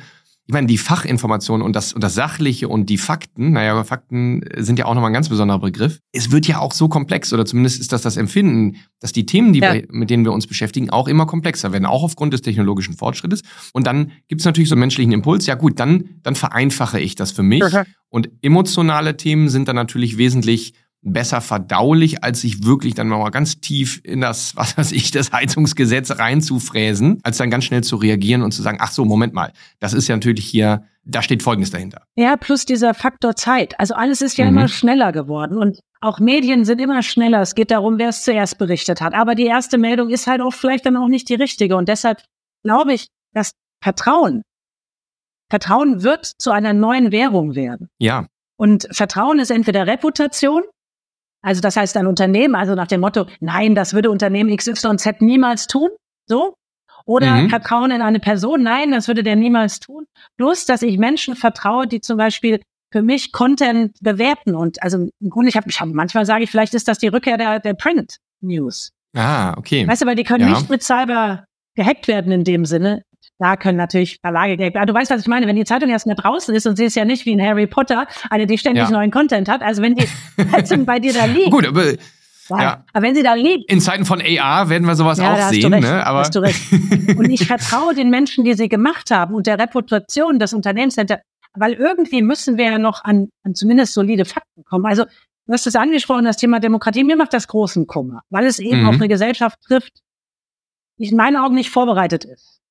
Ich meine, die Fachinformation und das, und das Sachliche und die Fakten, naja, Fakten sind ja auch nochmal ein ganz besonderer Begriff. Es wird ja auch so komplex, oder zumindest ist das das Empfinden, dass die Themen, die ja. wir, mit denen wir uns beschäftigen, auch immer komplexer werden, auch aufgrund des technologischen Fortschrittes. Und dann gibt es natürlich so einen menschlichen Impuls, ja gut, dann, dann vereinfache ich das für mich. Mhm. Und emotionale Themen sind dann natürlich wesentlich besser verdaulich, als sich wirklich dann mal ganz tief in das, was weiß ich, das Heizungsgesetz reinzufräsen, als dann ganz schnell zu reagieren und zu sagen, ach so, Moment mal, das ist ja natürlich hier, da steht Folgendes dahinter. Ja, plus dieser Faktor Zeit. Also alles ist ja mhm. immer schneller geworden und auch Medien sind immer schneller. Es geht darum, wer es zuerst berichtet hat. Aber die erste Meldung ist halt auch vielleicht dann auch nicht die richtige. Und deshalb glaube ich, dass Vertrauen, Vertrauen wird zu einer neuen Währung werden. Ja. Und Vertrauen ist entweder Reputation, also das heißt ein Unternehmen, also nach dem Motto, nein, das würde Unternehmen XYZ niemals tun, so. Oder mhm. Vertrauen in eine Person, nein, das würde der niemals tun. Bloß, dass ich Menschen vertraue, die zum Beispiel für mich Content bewerten. Und also im Grunde, ich habe ich hab, manchmal sage ich, vielleicht ist das die Rückkehr der, der Print News. Ah, okay. Weißt du, weil die können ja. nicht mit Cyber gehackt werden in dem Sinne. Da können natürlich Verlage werden. Du weißt, was ich meine. Wenn die Zeitung erst mal draußen ist und sie ist ja nicht wie ein Harry Potter, eine, die ständig ja. neuen Content hat. Also wenn die Zeitung bei dir da liegt. Gut, aber ja. Aber wenn sie da liegt. In Zeiten von AR werden wir sowas ja, auch sehen. Ne? Aber hast du recht. Und ich vertraue den Menschen, die sie gemacht haben und der Reputation des Unternehmens, weil irgendwie müssen wir ja noch an, an zumindest solide Fakten kommen. Also, du hast es angesprochen, das Thema Demokratie. Mir macht das großen Kummer, weil es eben mhm. auf eine Gesellschaft trifft, die in meinen Augen nicht vorbereitet ist.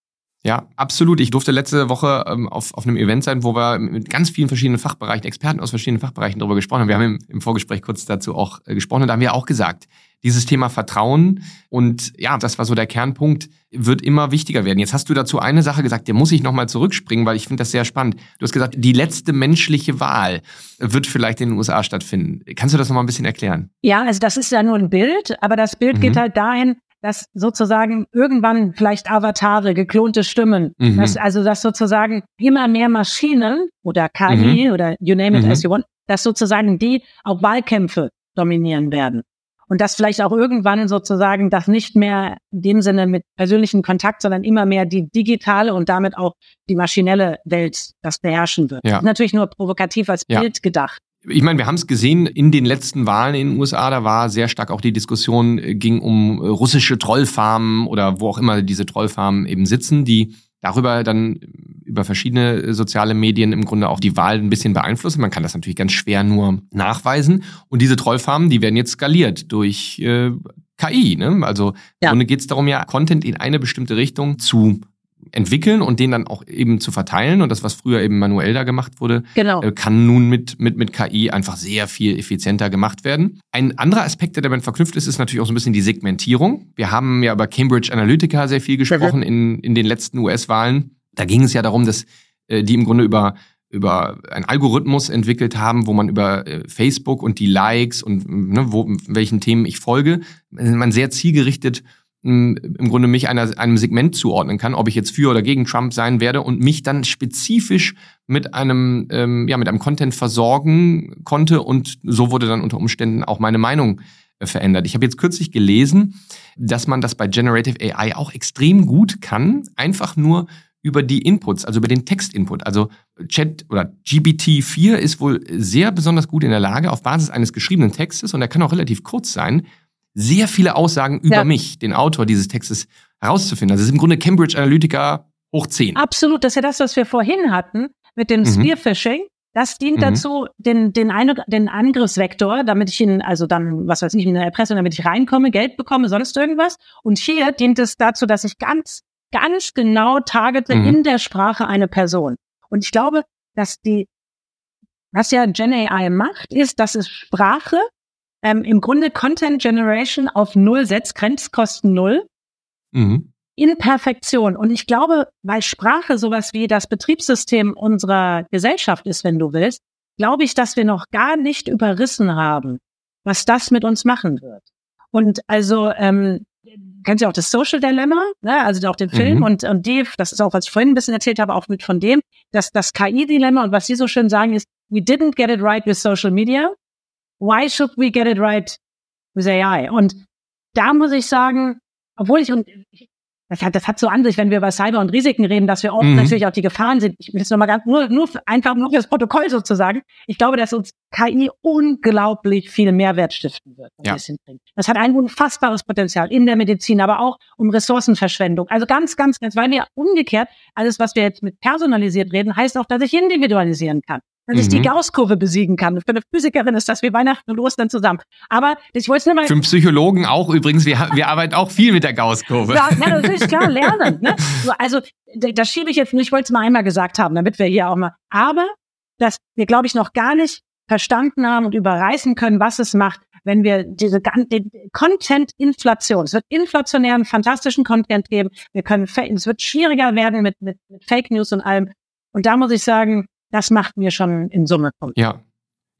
Ja, absolut. Ich durfte letzte Woche ähm, auf, auf einem Event sein, wo wir mit ganz vielen verschiedenen Fachbereichen, Experten aus verschiedenen Fachbereichen darüber gesprochen haben. Wir haben im, im Vorgespräch kurz dazu auch äh, gesprochen und da haben wir auch gesagt, dieses Thema Vertrauen und ja, das war so der Kernpunkt, wird immer wichtiger werden. Jetzt hast du dazu eine Sache gesagt, der muss ich nochmal zurückspringen, weil ich finde das sehr spannend. Du hast gesagt, die letzte menschliche Wahl wird vielleicht in den USA stattfinden. Kannst du das nochmal ein bisschen erklären? Ja, also das ist ja nur ein Bild, aber das Bild mhm. geht halt dahin, dass sozusagen irgendwann vielleicht Avatare, geklonte Stimmen, mhm. dass, also dass sozusagen immer mehr Maschinen oder KI mhm. oder you name it mhm. as you want, dass sozusagen die auch Wahlkämpfe dominieren werden. Und dass vielleicht auch irgendwann sozusagen das nicht mehr in dem Sinne mit persönlichem Kontakt, sondern immer mehr die digitale und damit auch die maschinelle Welt das beherrschen wird. Ja. natürlich nur provokativ als ja. Bild gedacht ich meine, wir haben es gesehen in den letzten Wahlen in den USA, da war sehr stark auch die Diskussion, äh, ging um äh, russische Trollfarmen oder wo auch immer diese Trollfarmen eben sitzen, die darüber dann über verschiedene soziale Medien im Grunde auch die Wahl ein bisschen beeinflussen. Man kann das natürlich ganz schwer nur nachweisen. Und diese Trollfarmen, die werden jetzt skaliert durch äh, KI. Ne? Also ja. im Grunde geht es darum, ja, Content in eine bestimmte Richtung zu entwickeln und den dann auch eben zu verteilen. Und das, was früher eben manuell da gemacht wurde, genau. Äh, kann nun mit, mit, mit KI einfach sehr viel effizienter gemacht werden. Ein anderer Aspekt, der damit verknüpft ist, ist natürlich auch so ein bisschen die Segmentierung. Wir haben ja über Cambridge Analytica sehr viel gesprochen in, in den letzten US-Wahlen. Da ging es ja darum, dass äh, die im Grunde über über einen Algorithmus entwickelt haben, wo man über äh, Facebook und die Likes und ne, wo, welchen Themen ich folge, man sehr zielgerichtet im Grunde mich einer, einem Segment zuordnen kann, ob ich jetzt für oder gegen Trump sein werde und mich dann spezifisch mit einem, ähm, ja, mit einem Content versorgen konnte und so wurde dann unter Umständen auch meine Meinung äh, verändert. Ich habe jetzt kürzlich gelesen, dass man das bei Generative AI auch extrem gut kann, einfach nur über die Inputs, also über den Textinput. Also Chat oder GPT-4 ist wohl sehr besonders gut in der Lage, auf Basis eines geschriebenen Textes, und der kann auch relativ kurz sein, sehr viele Aussagen über ja. mich, den Autor dieses Textes, herauszufinden. Also es ist im Grunde Cambridge Analytica hoch 10. Absolut, das ist ja das, was wir vorhin hatten mit dem mhm. Spearfishing. Das dient mhm. dazu, den, den, Ein den Angriffsvektor, damit ich ihn, also dann, was weiß ich, in der Erpressung, damit ich reinkomme, Geld bekomme, sonst irgendwas. Und hier dient es dazu, dass ich ganz, ganz genau targete mhm. in der Sprache eine Person. Und ich glaube, dass die, was ja Gen AI macht, ist, dass es Sprache ähm, im Grunde Content Generation auf Null setzt, Grenzkosten Null. Mhm. In Perfektion. Und ich glaube, weil Sprache sowas wie das Betriebssystem unserer Gesellschaft ist, wenn du willst, glaube ich, dass wir noch gar nicht überrissen haben, was das mit uns machen wird. Und also, ähm, kennst du auch das Social Dilemma, ne? also auch den Film mhm. und, und die, das ist auch, was ich vorhin ein bisschen erzählt habe, auch mit von dem, dass das KI-Dilemma und was sie so schön sagen ist, we didn't get it right with social media, why should we get it right with AI? Und da muss ich sagen, obwohl ich, und das hat, das hat so an sich, wenn wir über Cyber und Risiken reden, dass wir auch mhm. natürlich auch die Gefahren sind. Ich will es nochmal ganz, nur, nur einfach nur fürs Protokoll sozusagen. Ich glaube, dass uns KI unglaublich viel Mehrwert stiften wird. Ja. Das hat ein unfassbares Potenzial in der Medizin, aber auch um Ressourcenverschwendung. Also ganz, ganz, ganz, weil wir umgekehrt, alles, was wir jetzt mit personalisiert reden, heißt auch, dass ich individualisieren kann dass mhm. ich die. Gauss-Kurve besiegen kann. Für eine Physikerin ist das wie Weihnachten und Ostern zusammen. Aber ich wollte es nur mal. Für einen Psychologen auch übrigens. Wir, wir arbeiten auch viel mit der Gauss-Kurve. Ja, ja, natürlich klar lernen. Ne? Also das schiebe ich jetzt nur. Ich wollte es mal einmal gesagt haben, damit wir hier auch mal. Aber dass wir, glaube ich, noch gar nicht verstanden haben und überreißen können, was es macht, wenn wir diese Content-Inflation, es wird inflationären, fantastischen Content geben. Wir können, es wird schwieriger werden mit, mit, mit Fake News und allem. Und da muss ich sagen, das macht mir schon in Summe Punkt. Ja.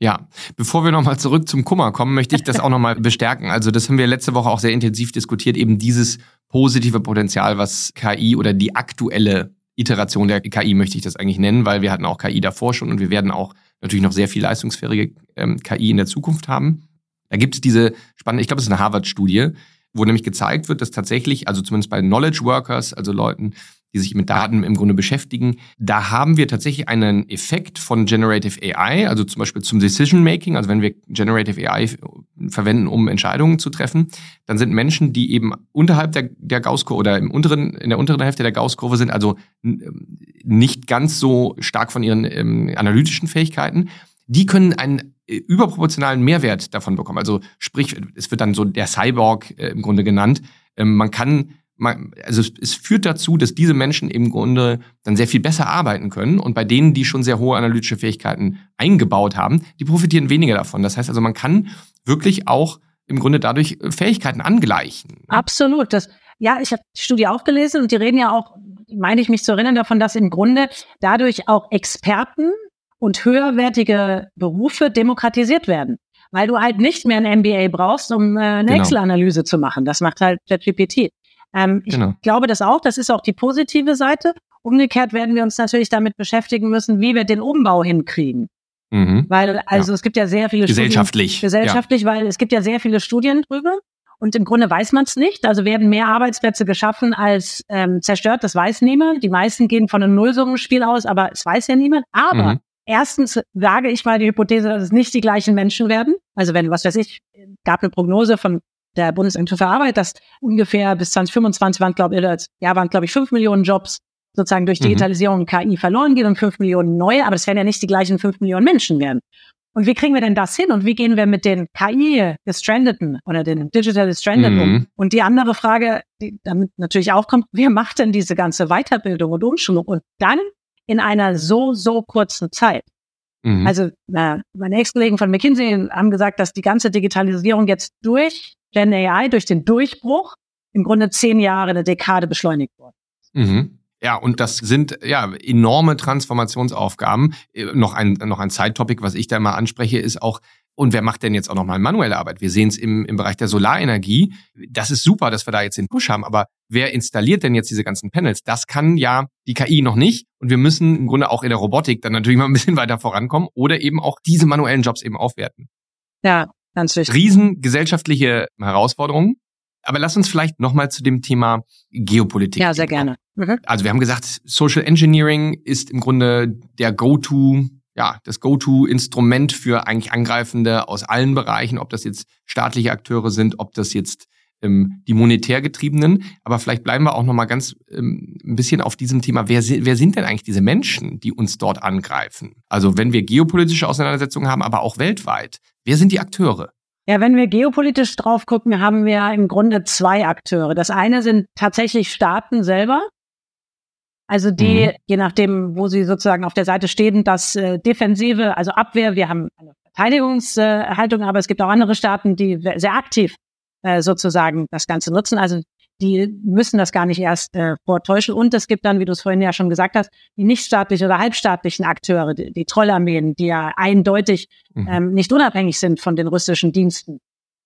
Ja, bevor wir nochmal zurück zum Kummer kommen, möchte ich das auch nochmal bestärken. Also das haben wir letzte Woche auch sehr intensiv diskutiert, eben dieses positive Potenzial, was KI oder die aktuelle Iteration der KI möchte ich das eigentlich nennen, weil wir hatten auch KI davor schon und wir werden auch natürlich noch sehr viel leistungsfähige ähm, KI in der Zukunft haben. Da gibt es diese spannende, ich glaube, es ist eine Harvard-Studie, wo nämlich gezeigt wird, dass tatsächlich, also zumindest bei Knowledge Workers, also Leuten, die sich mit Daten im Grunde beschäftigen. Da haben wir tatsächlich einen Effekt von Generative AI, also zum Beispiel zum Decision Making, also wenn wir Generative AI verwenden, um Entscheidungen zu treffen, dann sind Menschen, die eben unterhalb der, der Gaußkurve oder im unteren, in der unteren Hälfte der Gaußkurve sind, also nicht ganz so stark von ihren ähm, analytischen Fähigkeiten, die können einen äh, überproportionalen Mehrwert davon bekommen. Also sprich, es wird dann so der Cyborg äh, im Grunde genannt. Ähm, man kann man, also es, es, führt dazu, dass diese Menschen im Grunde dann sehr viel besser arbeiten können und bei denen, die schon sehr hohe analytische Fähigkeiten eingebaut haben, die profitieren weniger davon. Das heißt also, man kann wirklich auch im Grunde dadurch Fähigkeiten angleichen. Absolut. Das, ja, ich habe die Studie auch gelesen und die reden ja auch, meine ich mich zu erinnern davon, dass im Grunde dadurch auch Experten und höherwertige Berufe demokratisiert werden. Weil du halt nicht mehr ein MBA brauchst, um äh, eine genau. Excel-Analyse zu machen. Das macht halt ChatGPT. Ähm, ich genau. glaube das auch. Das ist auch die positive Seite. Umgekehrt werden wir uns natürlich damit beschäftigen müssen, wie wir den Umbau hinkriegen. Mhm. Weil, also ja. es gibt ja sehr viele gesellschaftlich. Studien. Gesellschaftlich, ja. weil es gibt ja sehr viele Studien drüber. Und im Grunde weiß man es nicht. Also werden mehr Arbeitsplätze geschaffen als ähm, zerstört, das weiß niemand. Die meisten gehen von einem Nullsummenspiel aus, aber es weiß ja niemand. Aber mhm. erstens sage ich mal die Hypothese, dass es nicht die gleichen Menschen werden. Also wenn, was weiß ich, gab eine Prognose von der Bundesagentur für Arbeit, dass ungefähr bis 2025 waren, glaube ich, ja, waren, glaube ich, fünf Millionen Jobs sozusagen durch mhm. Digitalisierung und KI verloren gehen und fünf Millionen neue, aber es werden ja nicht die gleichen fünf Millionen Menschen werden. Und wie kriegen wir denn das hin? Und wie gehen wir mit den KI-Gestrandeten oder den Digital Gestrandeten mhm. um? Und die andere Frage, die damit natürlich auch kommt, wer macht denn diese ganze Weiterbildung und Umschulung? Und dann in einer so, so kurzen Zeit. Mhm. Also na, meine Ex-Kollegen von McKinsey haben gesagt, dass die ganze Digitalisierung jetzt durch Gen AI durch den Durchbruch im Grunde zehn Jahre, eine Dekade beschleunigt worden. Mhm. Ja, und das sind ja enorme Transformationsaufgaben. Äh, noch ein, noch ein Zeittopic, was ich da mal anspreche, ist auch, und wer macht denn jetzt auch nochmal manuelle Arbeit? Wir sehen es im, im Bereich der Solarenergie. Das ist super, dass wir da jetzt den Push haben, aber wer installiert denn jetzt diese ganzen Panels? Das kann ja die KI noch nicht. Und wir müssen im Grunde auch in der Robotik dann natürlich mal ein bisschen weiter vorankommen oder eben auch diese manuellen Jobs eben aufwerten. Ja, Ganz wichtig. Riesengesellschaftliche Herausforderungen. Aber lass uns vielleicht nochmal zu dem Thema Geopolitik. Ja, sehr gerne. Mhm. Also wir haben gesagt, Social Engineering ist im Grunde der Go-To, ja, das Go-To-Instrument für eigentlich Angreifende aus allen Bereichen, ob das jetzt staatliche Akteure sind, ob das jetzt ähm, die monetär getriebenen. Aber vielleicht bleiben wir auch noch mal ganz ähm, ein bisschen auf diesem Thema. Wer, wer sind denn eigentlich diese Menschen, die uns dort angreifen? Also wenn wir geopolitische Auseinandersetzungen haben, aber auch weltweit. Wer sind die Akteure? Ja, wenn wir geopolitisch drauf gucken, haben wir im Grunde zwei Akteure. Das eine sind tatsächlich Staaten selber. Also die, mhm. je nachdem, wo sie sozusagen auf der Seite stehen, das äh, Defensive, also Abwehr, wir haben eine Verteidigungshaltung, aber es gibt auch andere Staaten, die sehr aktiv äh, sozusagen das Ganze nutzen. Also die müssen das gar nicht erst äh, vortäuschen. Und es gibt dann, wie du es vorhin ja schon gesagt hast, die nichtstaatlichen oder halbstaatlichen Akteure, die, die Trollarmeen, die ja eindeutig mhm. ähm, nicht unabhängig sind von den russischen Diensten,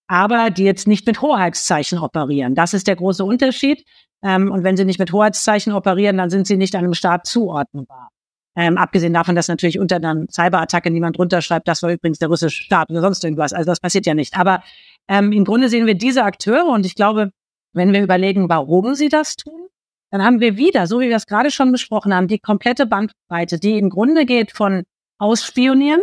aber die jetzt nicht mit Hoheitszeichen operieren. Das ist der große Unterschied. Ähm, und wenn sie nicht mit Hoheitszeichen operieren, dann sind sie nicht einem Staat zuordnenbar. Ähm, abgesehen davon, dass natürlich unter einer Cyberattacke niemand runterschreibt, das war übrigens der russische Staat oder sonst irgendwas. Also das passiert ja nicht. Aber ähm, im Grunde sehen wir diese Akteure und ich glaube, wenn wir überlegen, warum sie das tun, dann haben wir wieder, so wie wir es gerade schon besprochen haben, die komplette Bandbreite, die im Grunde geht von Ausspionieren,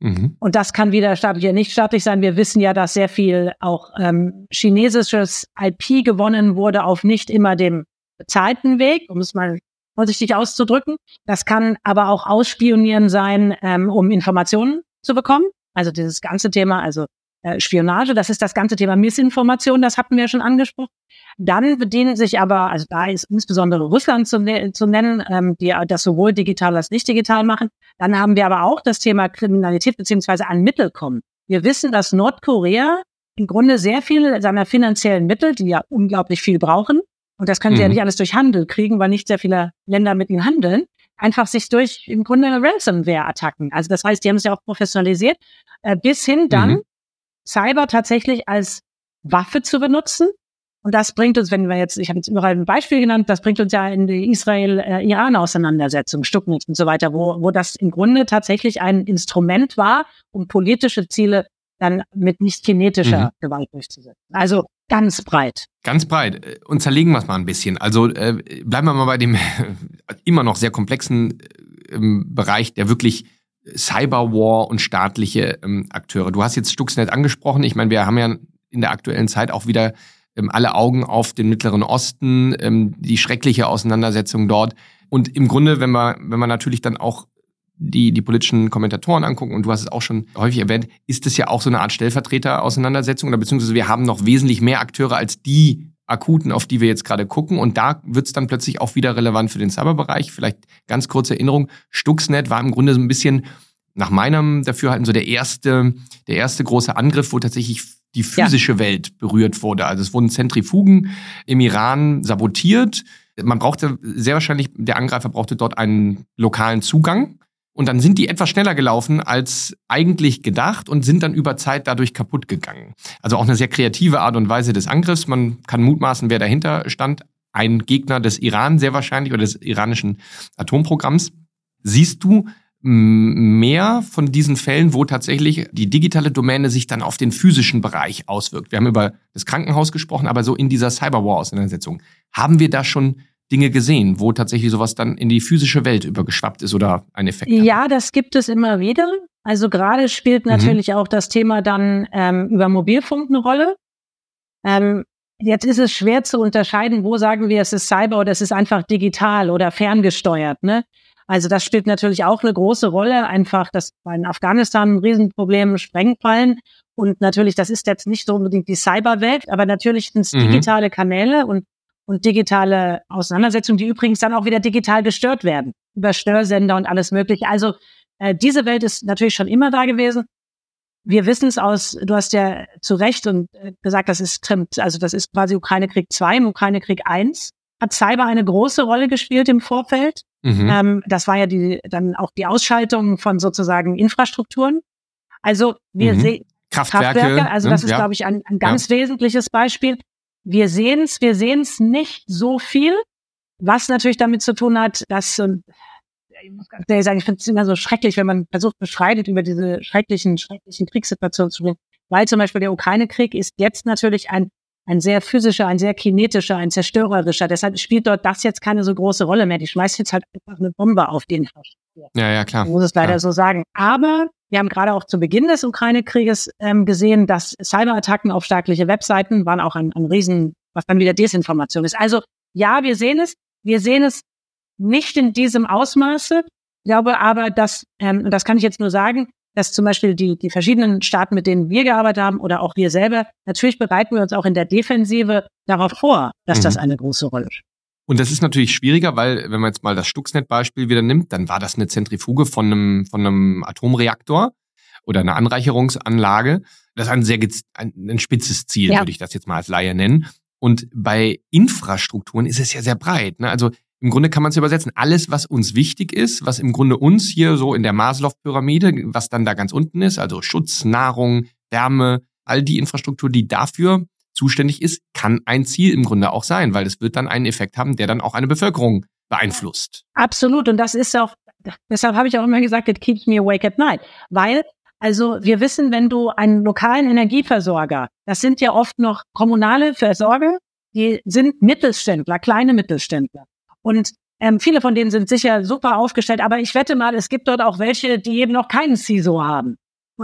mhm. und das kann wieder staatlich oder nicht staatlich sein. Wir wissen ja, dass sehr viel auch ähm, chinesisches IP gewonnen wurde auf nicht immer dem bezahlten Weg, um es mal vorsichtig auszudrücken. Das kann aber auch Ausspionieren sein, ähm, um Informationen zu bekommen. Also dieses ganze Thema, also äh, Spionage, das ist das ganze Thema Missinformation, das hatten wir schon angesprochen. Dann bedienen sich aber, also da ist insbesondere Russland zu, ne zu nennen, ähm, die das sowohl digital als nicht digital machen. Dann haben wir aber auch das Thema Kriminalität beziehungsweise an Mittel kommen. Wir wissen, dass Nordkorea im Grunde sehr viele seiner finanziellen Mittel, die ja unglaublich viel brauchen, und das können mhm. sie ja mhm. nicht alles durch Handel kriegen, weil nicht sehr viele Länder mit ihnen handeln, einfach sich durch im Grunde Ransomware-Attacken. Also das heißt, die haben es ja auch professionalisiert, äh, bis hin dann mhm. Cyber tatsächlich als Waffe zu benutzen. Und das bringt uns, wenn wir jetzt, ich habe jetzt überall ein Beispiel genannt, das bringt uns ja in die Israel-Iran-Auseinandersetzung, Stucknitz und so weiter, wo, wo das im Grunde tatsächlich ein Instrument war, um politische Ziele dann mit nicht kinetischer mhm. Gewalt durchzusetzen. Also ganz breit. Ganz breit. Und zerlegen wir es mal ein bisschen. Also äh, bleiben wir mal bei dem immer noch sehr komplexen äh, Bereich, der wirklich Cyberwar und staatliche ähm, Akteure. Du hast jetzt Stuxnet angesprochen. Ich meine, wir haben ja in der aktuellen Zeit auch wieder ähm, alle Augen auf den Mittleren Osten, ähm, die schreckliche Auseinandersetzung dort. Und im Grunde, wenn man, wenn man natürlich dann auch die, die politischen Kommentatoren angucken, und du hast es auch schon häufig erwähnt, ist es ja auch so eine Art Stellvertreter-Auseinandersetzung, oder beziehungsweise wir haben noch wesentlich mehr Akteure als die akuten, auf die wir jetzt gerade gucken. Und da wird es dann plötzlich auch wieder relevant für den Cyberbereich. Vielleicht ganz kurze Erinnerung. Stuxnet war im Grunde so ein bisschen nach meinem Dafürhalten so der erste, der erste große Angriff, wo tatsächlich die physische ja. Welt berührt wurde. Also es wurden Zentrifugen im Iran sabotiert. Man brauchte sehr wahrscheinlich, der Angreifer brauchte dort einen lokalen Zugang. Und dann sind die etwas schneller gelaufen als eigentlich gedacht und sind dann über Zeit dadurch kaputt gegangen. Also auch eine sehr kreative Art und Weise des Angriffs. Man kann mutmaßen, wer dahinter stand. Ein Gegner des Iran sehr wahrscheinlich oder des iranischen Atomprogramms. Siehst du mehr von diesen Fällen, wo tatsächlich die digitale Domäne sich dann auf den physischen Bereich auswirkt? Wir haben über das Krankenhaus gesprochen, aber so in dieser Cyberwar-Auseinandersetzung. Haben wir da schon Dinge gesehen, wo tatsächlich sowas dann in die physische Welt übergeschwappt ist oder ein Effekt hat? Ja, das gibt es immer wieder. Also gerade spielt mhm. natürlich mhm. auch das Thema dann ähm, über Mobilfunk eine Rolle. Ähm, jetzt ist es schwer zu unterscheiden, wo sagen wir, es ist Cyber oder es ist einfach digital oder ferngesteuert. Ne? Also das spielt natürlich auch eine große Rolle. Einfach, dass bei Afghanistan ein Riesenproblem Sprengfallen. Und natürlich, das ist jetzt nicht so unbedingt die Cyberwelt, aber natürlich sind es mhm. digitale Kanäle und und digitale Auseinandersetzungen, die übrigens dann auch wieder digital gestört werden über Störsender und alles Mögliche. Also äh, diese Welt ist natürlich schon immer da gewesen. Wir wissen es aus, du hast ja zu Recht und äh, gesagt, das ist also das ist quasi Ukraine-Krieg 2 und Ukraine-Krieg 1. Hat Cyber eine große Rolle gespielt im Vorfeld. Mhm. Ähm, das war ja die, dann auch die Ausschaltung von sozusagen Infrastrukturen. Also wir mhm. sehen Kraftwerke, Kraftwerke, also das ist, ja. glaube ich, ein, ein ganz ja. wesentliches Beispiel wir sehen es, wir sehen es nicht so viel, was natürlich damit zu tun hat, dass und ich muss ganz ehrlich sagen, ich finde es immer so schrecklich, wenn man versucht, beschreitet über diese schrecklichen, schrecklichen Kriegssituationen zu reden. Weil zum Beispiel der Ukraine-Krieg ist jetzt natürlich ein, ein sehr physischer, ein sehr kinetischer, ein zerstörerischer. Deshalb spielt dort das jetzt keine so große Rolle mehr. Die schmeißt jetzt halt einfach eine Bombe auf den Ja, ja, klar. Ich muss es leider klar. so sagen. Aber wir haben gerade auch zu Beginn des Ukraine-Krieges ähm, gesehen, dass Cyberattacken auf staatliche Webseiten waren auch ein, ein Riesen, was dann wieder Desinformation ist. Also ja, wir sehen es. Wir sehen es nicht in diesem Ausmaße. Ich glaube aber, dass, ähm, und das kann ich jetzt nur sagen, dass zum Beispiel die, die verschiedenen Staaten, mit denen wir gearbeitet haben oder auch wir selber, natürlich bereiten wir uns auch in der Defensive darauf vor, dass mhm. das eine große Rolle spielt. Und das ist natürlich schwieriger, weil wenn man jetzt mal das Stuxnet-Beispiel wieder nimmt, dann war das eine Zentrifuge von einem, von einem Atomreaktor oder eine Anreicherungsanlage. Das ist ein sehr ein, ein spitzes Ziel, ja. würde ich das jetzt mal als Laie nennen. Und bei Infrastrukturen ist es ja sehr breit. Ne? Also im Grunde kann man es übersetzen. Alles, was uns wichtig ist, was im Grunde uns hier so in der Maslow-Pyramide, was dann da ganz unten ist, also Schutz, Nahrung, Wärme, all die Infrastruktur, die dafür zuständig ist, kann ein Ziel im Grunde auch sein, weil es wird dann einen Effekt haben, der dann auch eine Bevölkerung beeinflusst. Absolut. Und das ist auch, deshalb habe ich auch immer gesagt, it keeps me awake at night. Weil, also wir wissen, wenn du einen lokalen Energieversorger, das sind ja oft noch kommunale Versorger, die sind Mittelständler, kleine Mittelständler. Und ähm, viele von denen sind sicher super aufgestellt, aber ich wette mal, es gibt dort auch welche, die eben noch keinen CISO haben.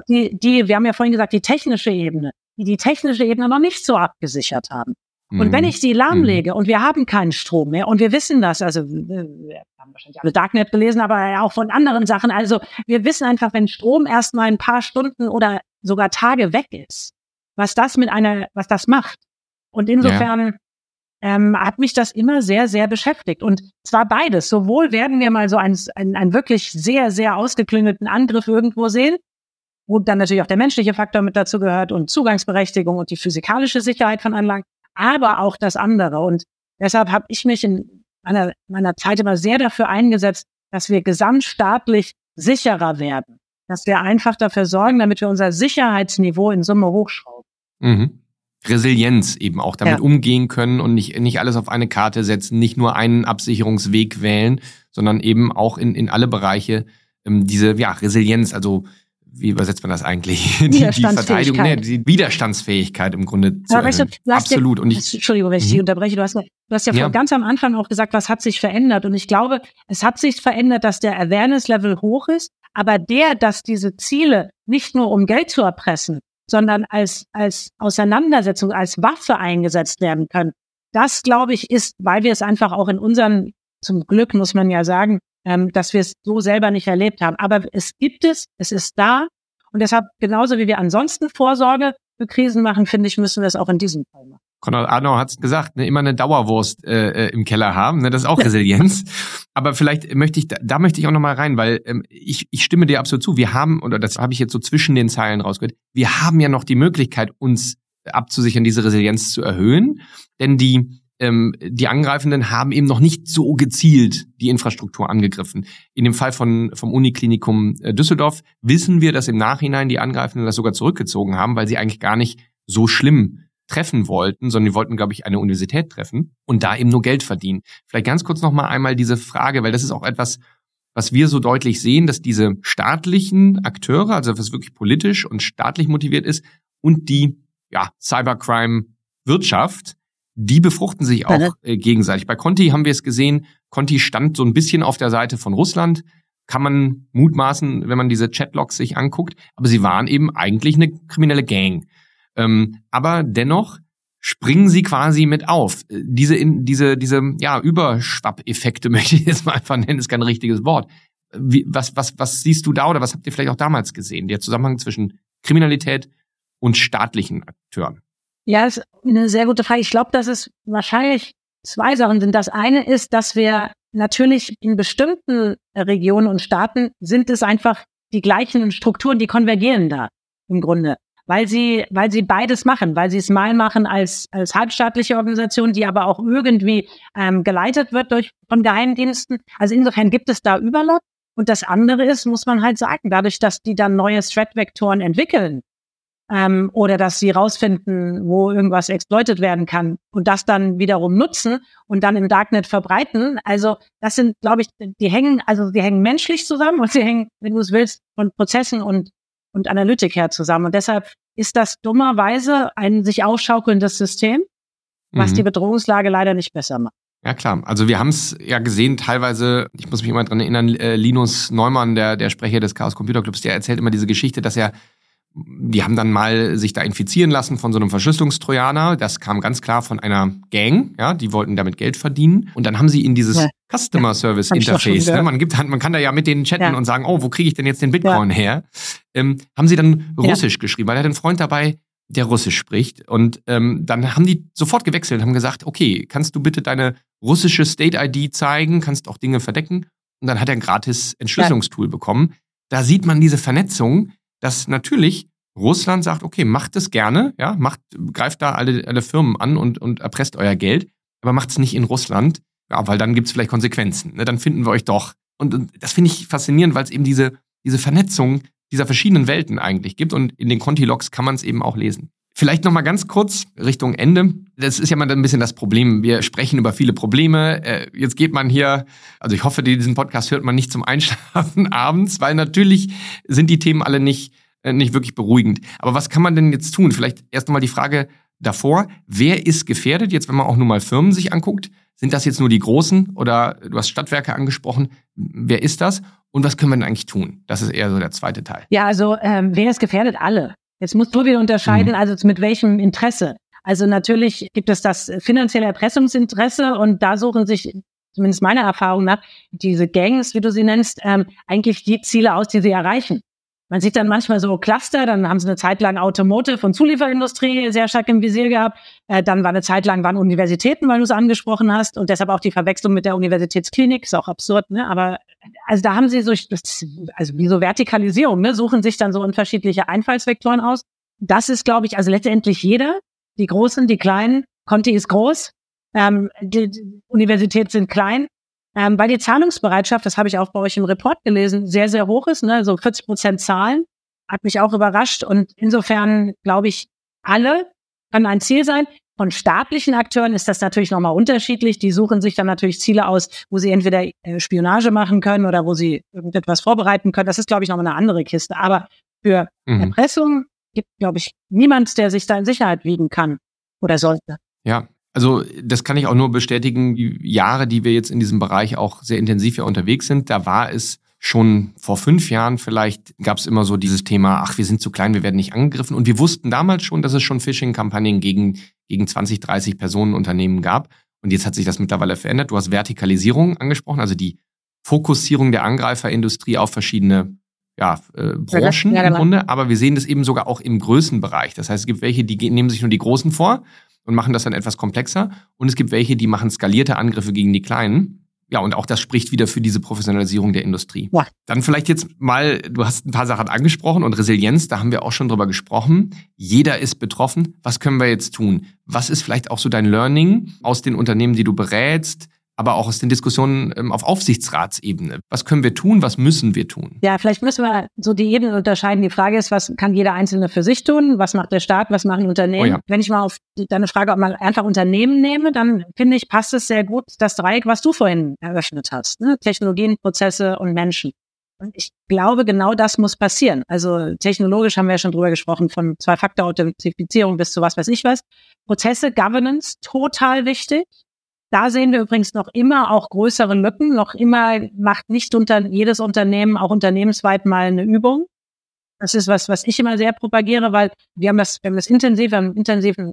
Die, die, wir haben ja vorhin gesagt, die technische Ebene, die die technische Ebene noch nicht so abgesichert haben. Und wenn mhm. ich die lahmlege mhm. und wir haben keinen Strom mehr und wir wissen das, also wir haben wahrscheinlich alle Darknet gelesen, aber auch von anderen Sachen. Also wir wissen einfach, wenn Strom erstmal ein paar Stunden oder sogar Tage weg ist, was das mit einer, was das macht. Und insofern ja. ähm, hat mich das immer sehr, sehr beschäftigt. Und zwar beides. Sowohl werden wir mal so einen, einen, einen wirklich sehr, sehr ausgeklüngelten Angriff irgendwo sehen, wo dann natürlich auch der menschliche Faktor mit dazu gehört und Zugangsberechtigung und die physikalische Sicherheit von Anlagen aber auch das andere. Und deshalb habe ich mich in meiner, meiner Zeit immer sehr dafür eingesetzt, dass wir gesamtstaatlich sicherer werden. Dass wir einfach dafür sorgen, damit wir unser Sicherheitsniveau in Summe hochschrauben. Mhm. Resilienz eben auch damit ja. umgehen können und nicht, nicht alles auf eine Karte setzen, nicht nur einen Absicherungsweg wählen, sondern eben auch in, in alle Bereiche ähm, diese ja, Resilienz, also wie übersetzt man das eigentlich? Die, die Verteidigung, nee, die Widerstandsfähigkeit im Grunde zu weißt du, Absolut. Ja, und ich, Entschuldigung, wenn ich dich mhm. unterbreche. Du hast, du hast ja, ja. ganz am Anfang auch gesagt, was hat sich verändert? Und ich glaube, es hat sich verändert, dass der Awareness-Level hoch ist, aber der, dass diese Ziele nicht nur um Geld zu erpressen, sondern als, als Auseinandersetzung, als Waffe eingesetzt werden können. Das, glaube ich, ist, weil wir es einfach auch in unseren, zum Glück muss man ja sagen, ähm, dass wir es so selber nicht erlebt haben. Aber es gibt es, es ist da. Und deshalb, genauso wie wir ansonsten Vorsorge für Krisen machen, finde ich, müssen wir es auch in diesem Fall machen. Konrad Adenauer hat es gesagt, ne, immer eine Dauerwurst äh, äh, im Keller haben, ne, das ist auch Resilienz. Aber vielleicht möchte ich, da, da möchte ich auch nochmal rein, weil ähm, ich, ich stimme dir absolut zu. Wir haben, oder das habe ich jetzt so zwischen den Zeilen rausgehört, wir haben ja noch die Möglichkeit, uns abzusichern, diese Resilienz zu erhöhen. Denn die ähm, die Angreifenden haben eben noch nicht so gezielt die Infrastruktur angegriffen. In dem Fall von, vom Uniklinikum äh, Düsseldorf wissen wir, dass im Nachhinein die Angreifenden das sogar zurückgezogen haben, weil sie eigentlich gar nicht so schlimm treffen wollten, sondern die wollten, glaube ich, eine Universität treffen und da eben nur Geld verdienen. Vielleicht ganz kurz noch mal einmal diese Frage, weil das ist auch etwas, was wir so deutlich sehen, dass diese staatlichen Akteure, also was wirklich politisch und staatlich motiviert ist, und die ja, Cybercrime-Wirtschaft die befruchten sich auch äh, gegenseitig. Bei Conti haben wir es gesehen, Conti stand so ein bisschen auf der Seite von Russland, kann man mutmaßen, wenn man diese Chatlogs sich anguckt, aber sie waren eben eigentlich eine kriminelle Gang. Ähm, aber dennoch springen sie quasi mit auf. Äh, diese, in, diese, diese ja, Überschwappeffekte möchte ich jetzt mal einfach nennen, ist kein richtiges Wort. Wie, was, was, was siehst du da oder was habt ihr vielleicht auch damals gesehen? Der Zusammenhang zwischen Kriminalität und staatlichen Akteuren. Ja, ist eine sehr gute Frage. Ich glaube, dass es wahrscheinlich zwei Sachen sind. Das eine ist, dass wir natürlich in bestimmten Regionen und Staaten sind es einfach die gleichen Strukturen, die konvergieren da im Grunde. Weil sie, weil sie beides machen, weil sie es mal machen als, als halbstaatliche Organisation, die aber auch irgendwie ähm, geleitet wird durch von Geheimdiensten. Also insofern gibt es da Überlapp. Und das andere ist, muss man halt sagen, dadurch, dass die dann neue Threat-Vektoren entwickeln, ähm, oder dass sie rausfinden, wo irgendwas exploitet werden kann und das dann wiederum nutzen und dann im Darknet verbreiten. Also das sind, glaube ich, die hängen, also die hängen menschlich zusammen und sie hängen, wenn du es willst, von Prozessen und und Analytik her zusammen. Und deshalb ist das dummerweise ein sich aufschaukelndes System, was mhm. die Bedrohungslage leider nicht besser macht. Ja klar, also wir haben es ja gesehen, teilweise, ich muss mich immer dran erinnern, äh, Linus Neumann, der, der Sprecher des Chaos Computer Clubs, der erzählt immer diese Geschichte, dass er die haben dann mal sich da infizieren lassen von so einem Verschlüsselungstrojaner. Das kam ganz klar von einer Gang, ja, die wollten damit Geld verdienen. Und dann haben sie in dieses ja. Customer Service ja, Interface, ne, man gibt, man kann da ja mit denen chatten ja. und sagen, oh, wo kriege ich denn jetzt den Bitcoin her? Ähm, haben sie dann Russisch geschrieben, weil er hat einen Freund dabei, der Russisch spricht. Und ähm, dann haben die sofort gewechselt und haben gesagt, okay, kannst du bitte deine russische State ID zeigen, kannst auch Dinge verdecken. Und dann hat er ein gratis Entschlüsselungstool bekommen. Da sieht man diese Vernetzung dass natürlich Russland sagt, okay, macht es gerne, ja, macht, greift da alle, alle Firmen an und, und erpresst euer Geld, aber macht es nicht in Russland, ja, weil dann gibt es vielleicht Konsequenzen. Ne? Dann finden wir euch doch. Und, und das finde ich faszinierend, weil es eben diese, diese Vernetzung dieser verschiedenen Welten eigentlich gibt und in den Conti-Logs kann man es eben auch lesen. Vielleicht noch mal ganz kurz Richtung Ende. Das ist ja mal ein bisschen das Problem. Wir sprechen über viele Probleme. Äh, jetzt geht man hier, also ich hoffe, diesen Podcast hört man nicht zum Einschlafen abends, weil natürlich sind die Themen alle nicht, äh, nicht wirklich beruhigend. Aber was kann man denn jetzt tun? Vielleicht erst einmal die Frage davor, wer ist gefährdet? Jetzt, wenn man auch nur mal Firmen sich anguckt, sind das jetzt nur die Großen oder du hast Stadtwerke angesprochen, wer ist das? Und was können wir denn eigentlich tun? Das ist eher so der zweite Teil. Ja, also ähm, wer ist gefährdet? Alle. Jetzt musst du wieder unterscheiden, mhm. also mit welchem Interesse. Also natürlich gibt es das finanzielle Erpressungsinteresse und da suchen sich zumindest meiner Erfahrung nach, diese Gangs, wie du sie nennst, ähm, eigentlich die Ziele aus, die sie erreichen. Man sieht dann manchmal so Cluster, dann haben sie eine Zeit lang Automotive und Zulieferindustrie sehr stark im Visier gehabt. Äh, dann war eine Zeit lang waren Universitäten, weil du es angesprochen hast und deshalb auch die Verwechslung mit der Universitätsklinik, ist auch absurd, ne? Aber also da haben sie so, also wie so Vertikalisierung, ne? Suchen sich dann so unterschiedliche Einfallsvektoren aus. Das ist, glaube ich, also letztendlich jeder, die Großen, die Kleinen. Conti ist groß, ähm, die, die Universitäten sind klein. Ähm, weil die Zahlungsbereitschaft, das habe ich auch bei euch im Report gelesen, sehr, sehr hoch ist, ne? so 40 Prozent Zahlen, hat mich auch überrascht. Und insofern glaube ich, alle können ein Ziel sein. Von staatlichen Akteuren ist das natürlich nochmal unterschiedlich. Die suchen sich dann natürlich Ziele aus, wo sie entweder äh, Spionage machen können oder wo sie irgendetwas vorbereiten können. Das ist, glaube ich, nochmal eine andere Kiste. Aber für mhm. Erpressung gibt, glaube ich, niemand, der sich da in Sicherheit wiegen kann oder sollte. Ja, also das kann ich auch nur bestätigen, die Jahre, die wir jetzt in diesem Bereich auch sehr intensiv ja unterwegs sind, da war es schon vor fünf Jahren vielleicht, gab es immer so dieses Thema, ach, wir sind zu klein, wir werden nicht angegriffen. Und wir wussten damals schon, dass es schon Phishing-Kampagnen gegen, gegen 20, 30 Personenunternehmen gab. Und jetzt hat sich das mittlerweile verändert. Du hast Vertikalisierung angesprochen, also die Fokussierung der Angreiferindustrie auf verschiedene ja, äh, Branchen ja, genau. im Grunde. Aber wir sehen das eben sogar auch im Größenbereich. Das heißt, es gibt welche, die nehmen sich nur die Großen vor und machen das dann etwas komplexer. Und es gibt welche, die machen skalierte Angriffe gegen die Kleinen. Ja, und auch das spricht wieder für diese Professionalisierung der Industrie. Ja. Dann vielleicht jetzt mal, du hast ein paar Sachen angesprochen und Resilienz, da haben wir auch schon drüber gesprochen. Jeder ist betroffen. Was können wir jetzt tun? Was ist vielleicht auch so dein Learning aus den Unternehmen, die du berätst? Aber auch aus den Diskussionen ähm, auf Aufsichtsratsebene. Was können wir tun? Was müssen wir tun? Ja, vielleicht müssen wir so die Ebenen unterscheiden. Die Frage ist, was kann jeder Einzelne für sich tun? Was macht der Staat? Was machen Unternehmen? Oh ja. Wenn ich mal auf deine Frage mal einfach Unternehmen nehme, dann finde ich, passt es sehr gut, das Dreieck, was du vorhin eröffnet hast. Ne? Technologien, Prozesse und Menschen. Und ich glaube, genau das muss passieren. Also technologisch haben wir ja schon drüber gesprochen, von Zwei-Faktor-Authentifizierung bis zu was weiß ich was. Prozesse, Governance, total wichtig. Da sehen wir übrigens noch immer auch größere Lücken. Noch immer macht nicht unter jedes Unternehmen auch unternehmensweit mal eine Übung. Das ist was, was ich immer sehr propagiere, weil wir haben das, wir haben das intensiv, einen intensiven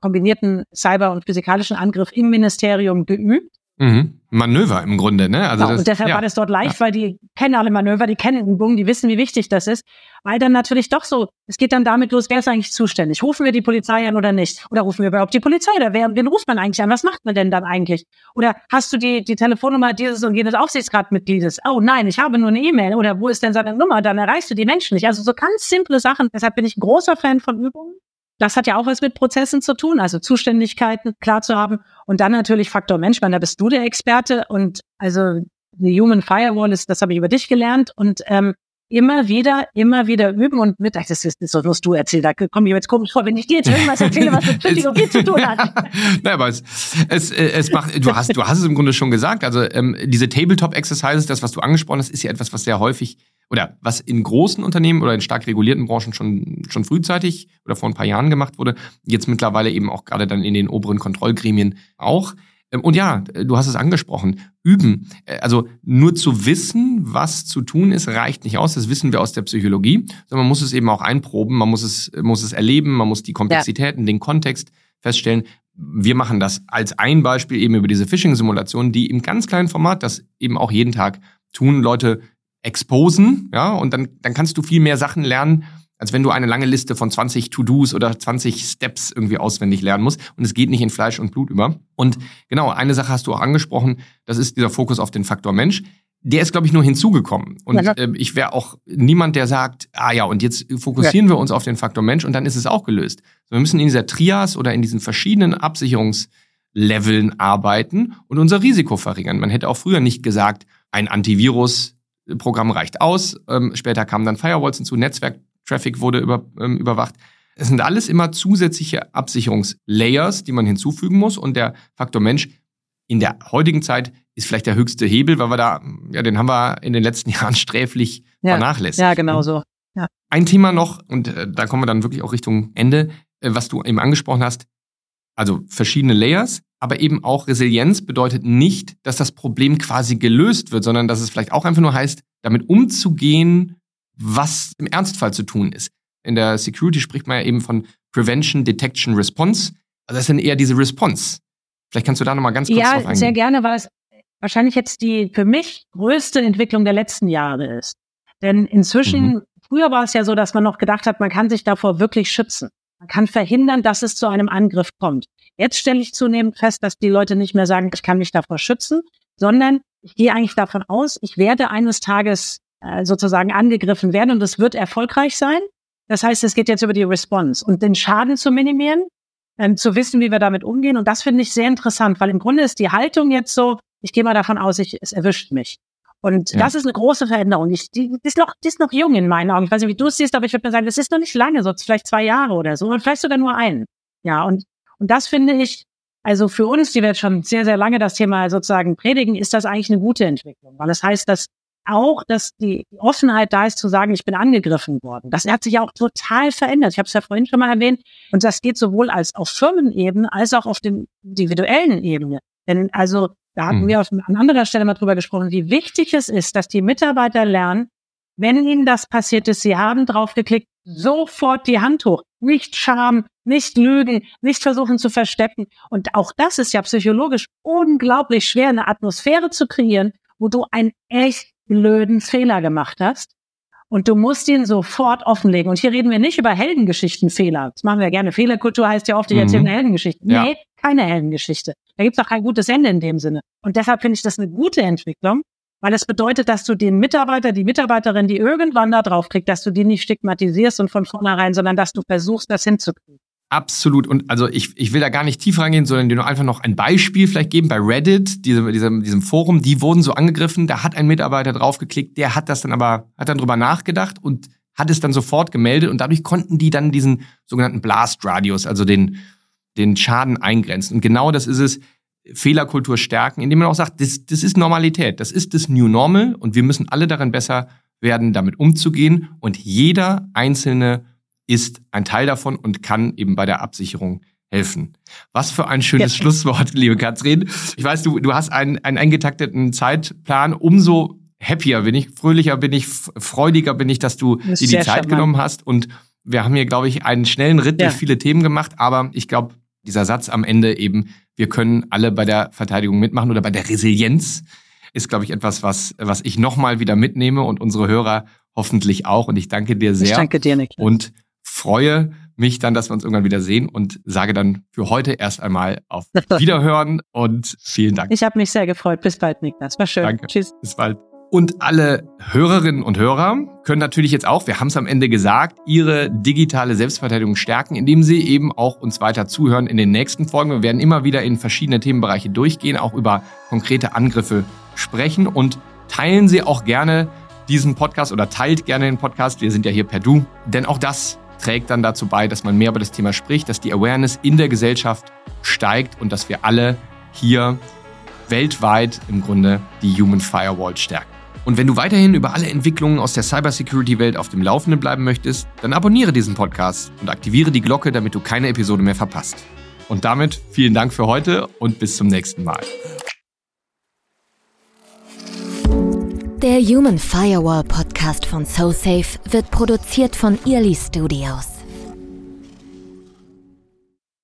kombinierten Cyber- und physikalischen Angriff im Ministerium geübt. Mhm. Manöver im Grunde, ne? Also genau, das, und deshalb ja. war das dort leicht, ja. weil die kennen alle Manöver, die kennen Übungen, die wissen, wie wichtig das ist. Weil dann natürlich doch so, es geht dann damit los, wer ist eigentlich zuständig? Rufen wir die Polizei an oder nicht? Oder rufen wir überhaupt die Polizei? Oder wer, wen ruft man eigentlich an? Was macht man denn dann eigentlich? Oder hast du die, die Telefonnummer dieses und jenes Aufsichtsratmitgliedes? Oh nein, ich habe nur eine E-Mail. Oder wo ist denn seine Nummer? Dann erreichst du die Menschen nicht. Also so ganz simple Sachen. Deshalb bin ich ein großer Fan von Übungen. Das hat ja auch was mit Prozessen zu tun, also Zuständigkeiten klar zu haben. Und dann natürlich Faktor Mensch, weil da bist du der Experte. Und also die Human Firewall ist, das habe ich über dich gelernt. Und ähm, immer wieder, immer wieder üben und mit, das ist, das musst du erzählen, da komme ich jetzt komisch vor, wenn ich dir jetzt irgendwas erzähle, was mit Psychologie zu tun hat. Nein, aber es, es, es macht, du hast, du hast es im Grunde schon gesagt, also ähm, diese Tabletop-Exercises, das, was du angesprochen hast, ist ja etwas, was sehr häufig oder was in großen Unternehmen oder in stark regulierten Branchen schon, schon frühzeitig oder vor ein paar Jahren gemacht wurde, jetzt mittlerweile eben auch gerade dann in den oberen Kontrollgremien auch. Ähm, und ja, du hast es angesprochen, üben. Äh, also nur zu wissen, was zu tun ist, reicht nicht aus. Das wissen wir aus der Psychologie, sondern man muss es eben auch einproben, man muss es, muss es erleben, man muss die Komplexitäten, ja. den Kontext feststellen. Wir machen das als ein Beispiel eben über diese Phishing-Simulation, die im ganz kleinen Format das eben auch jeden Tag tun, Leute exposen, ja, und dann, dann kannst du viel mehr Sachen lernen, als wenn du eine lange Liste von 20 To-Dos oder 20 Steps irgendwie auswendig lernen musst. Und es geht nicht in Fleisch und Blut über. Und genau, eine Sache hast du auch angesprochen, das ist dieser Fokus auf den Faktor Mensch. Der ist, glaube ich, nur hinzugekommen. Und äh, ich wäre auch niemand, der sagt, ah ja, und jetzt fokussieren ja. wir uns auf den Faktor Mensch und dann ist es auch gelöst. Wir müssen in dieser Trias oder in diesen verschiedenen Absicherungsleveln arbeiten und unser Risiko verringern. Man hätte auch früher nicht gesagt, ein Antivirus-Programm reicht aus. Ähm, später kamen dann Firewalls hinzu, Netzwerk-Traffic wurde über, ähm, überwacht. Es sind alles immer zusätzliche Absicherungslayers, die man hinzufügen muss. Und der Faktor Mensch in der heutigen Zeit ist vielleicht der höchste Hebel, weil wir da, ja, den haben wir in den letzten Jahren sträflich ja, vernachlässigt. Ja, genau so. Ja. Ein Thema noch, und äh, da kommen wir dann wirklich auch Richtung Ende, äh, was du eben angesprochen hast, also verschiedene Layers, aber eben auch Resilienz bedeutet nicht, dass das Problem quasi gelöst wird, sondern dass es vielleicht auch einfach nur heißt, damit umzugehen, was im Ernstfall zu tun ist. In der Security spricht man ja eben von Prevention, Detection, Response. Also das ist dann eher diese Response. Vielleicht kannst du da nochmal ganz kurz ja, drauf eingehen. Ja, sehr gerne, weil es wahrscheinlich jetzt die für mich größte Entwicklung der letzten Jahre ist. Denn inzwischen, mhm. früher war es ja so, dass man noch gedacht hat, man kann sich davor wirklich schützen. Man kann verhindern, dass es zu einem Angriff kommt. Jetzt stelle ich zunehmend fest, dass die Leute nicht mehr sagen, ich kann mich davor schützen, sondern ich gehe eigentlich davon aus, ich werde eines Tages äh, sozusagen angegriffen werden und es wird erfolgreich sein. Das heißt, es geht jetzt über die Response und den Schaden zu minimieren, ähm, zu wissen, wie wir damit umgehen. Und das finde ich sehr interessant, weil im Grunde ist die Haltung jetzt so, ich gehe mal davon aus, ich, es erwischt mich. Und ja. das ist eine große Veränderung. Ich, die, die, ist noch, die ist noch jung in meinen Augen. Ich weiß nicht, wie du es siehst, aber ich würde mir sagen, das ist noch nicht lange, so vielleicht zwei Jahre oder so, oder vielleicht sogar nur einen. Ja, und, und das finde ich, also für uns, die wir jetzt schon sehr, sehr lange das Thema sozusagen predigen, ist das eigentlich eine gute Entwicklung, weil das heißt, dass auch, dass die Offenheit da ist zu sagen, ich bin angegriffen worden. Das hat sich auch total verändert. Ich habe es ja vorhin schon mal erwähnt. Und das geht sowohl als auf Firmenebene als auch auf den individuellen Ebene. Denn also da hatten mhm. wir an anderer Stelle mal drüber gesprochen, wie wichtig es ist, dass die Mitarbeiter lernen, wenn ihnen das passiert ist, sie haben draufgeklickt, sofort die Hand hoch. Nicht Scham, nicht lügen, nicht versuchen zu verstecken. Und auch das ist ja psychologisch unglaublich schwer, eine Atmosphäre zu kreieren, wo du einen echt blöden Fehler gemacht hast. Und du musst ihn sofort offenlegen. Und hier reden wir nicht über Heldengeschichtenfehler. Das machen wir gerne. Fehlerkultur heißt ja oft, ich erzähle mhm. eine Heldengeschichte. Ja. Nee, keine Heldengeschichte. Da gibt's auch kein gutes Ende in dem Sinne. Und deshalb finde ich das eine gute Entwicklung, weil es bedeutet, dass du den Mitarbeiter, die Mitarbeiterin, die irgendwann da drauf kriegt, dass du die nicht stigmatisierst und von vornherein, sondern dass du versuchst, das hinzukriegen. Absolut. Und also ich, ich will da gar nicht tief reingehen, sondern dir nur einfach noch ein Beispiel vielleicht geben. Bei Reddit, diesem, diesem, diesem Forum, die wurden so angegriffen, da hat ein Mitarbeiter draufgeklickt, der hat das dann aber, hat dann drüber nachgedacht und hat es dann sofort gemeldet und dadurch konnten die dann diesen sogenannten Blast Radius, also den, den Schaden eingrenzen. Und genau das ist es, Fehlerkultur stärken, indem man auch sagt, das, das ist Normalität, das ist das New Normal und wir müssen alle darin besser werden, damit umzugehen und jeder einzelne ist ein Teil davon und kann eben bei der Absicherung helfen. Was für ein schönes ja. Schlusswort, liebe Katrin. Ich weiß, du, du hast einen, einen eingetakteten Zeitplan. Umso happier bin ich, fröhlicher bin ich, freudiger bin ich, dass du dir die Zeit charmant. genommen hast. Und wir haben hier, glaube ich, einen schnellen Ritt ja. durch viele Themen gemacht. Aber ich glaube, dieser Satz am Ende eben, wir können alle bei der Verteidigung mitmachen oder bei der Resilienz, ist, glaube ich, etwas, was, was ich nochmal wieder mitnehme und unsere Hörer hoffentlich auch. Und ich danke dir sehr. Ich danke dir, Niklas. Und freue mich dann, dass wir uns irgendwann wieder sehen und sage dann für heute erst einmal auf Wiederhören und vielen Dank. Ich habe mich sehr gefreut. Bis bald, Niklas. War schön. Danke. Tschüss. Bis bald. Und alle Hörerinnen und Hörer können natürlich jetzt auch, wir haben es am Ende gesagt, ihre digitale Selbstverteidigung stärken, indem sie eben auch uns weiter zuhören in den nächsten Folgen. Wir werden immer wieder in verschiedene Themenbereiche durchgehen, auch über konkrete Angriffe sprechen und teilen Sie auch gerne diesen Podcast oder teilt gerne den Podcast. Wir sind ja hier per Du, denn auch das trägt dann dazu bei, dass man mehr über das Thema spricht, dass die Awareness in der Gesellschaft steigt und dass wir alle hier weltweit im Grunde die Human Firewall stärken. Und wenn du weiterhin über alle Entwicklungen aus der Cybersecurity-Welt auf dem Laufenden bleiben möchtest, dann abonniere diesen Podcast und aktiviere die Glocke, damit du keine Episode mehr verpasst. Und damit vielen Dank für heute und bis zum nächsten Mal. Der Human Firewall Podcast von SoSafe wird produziert von Early Studios.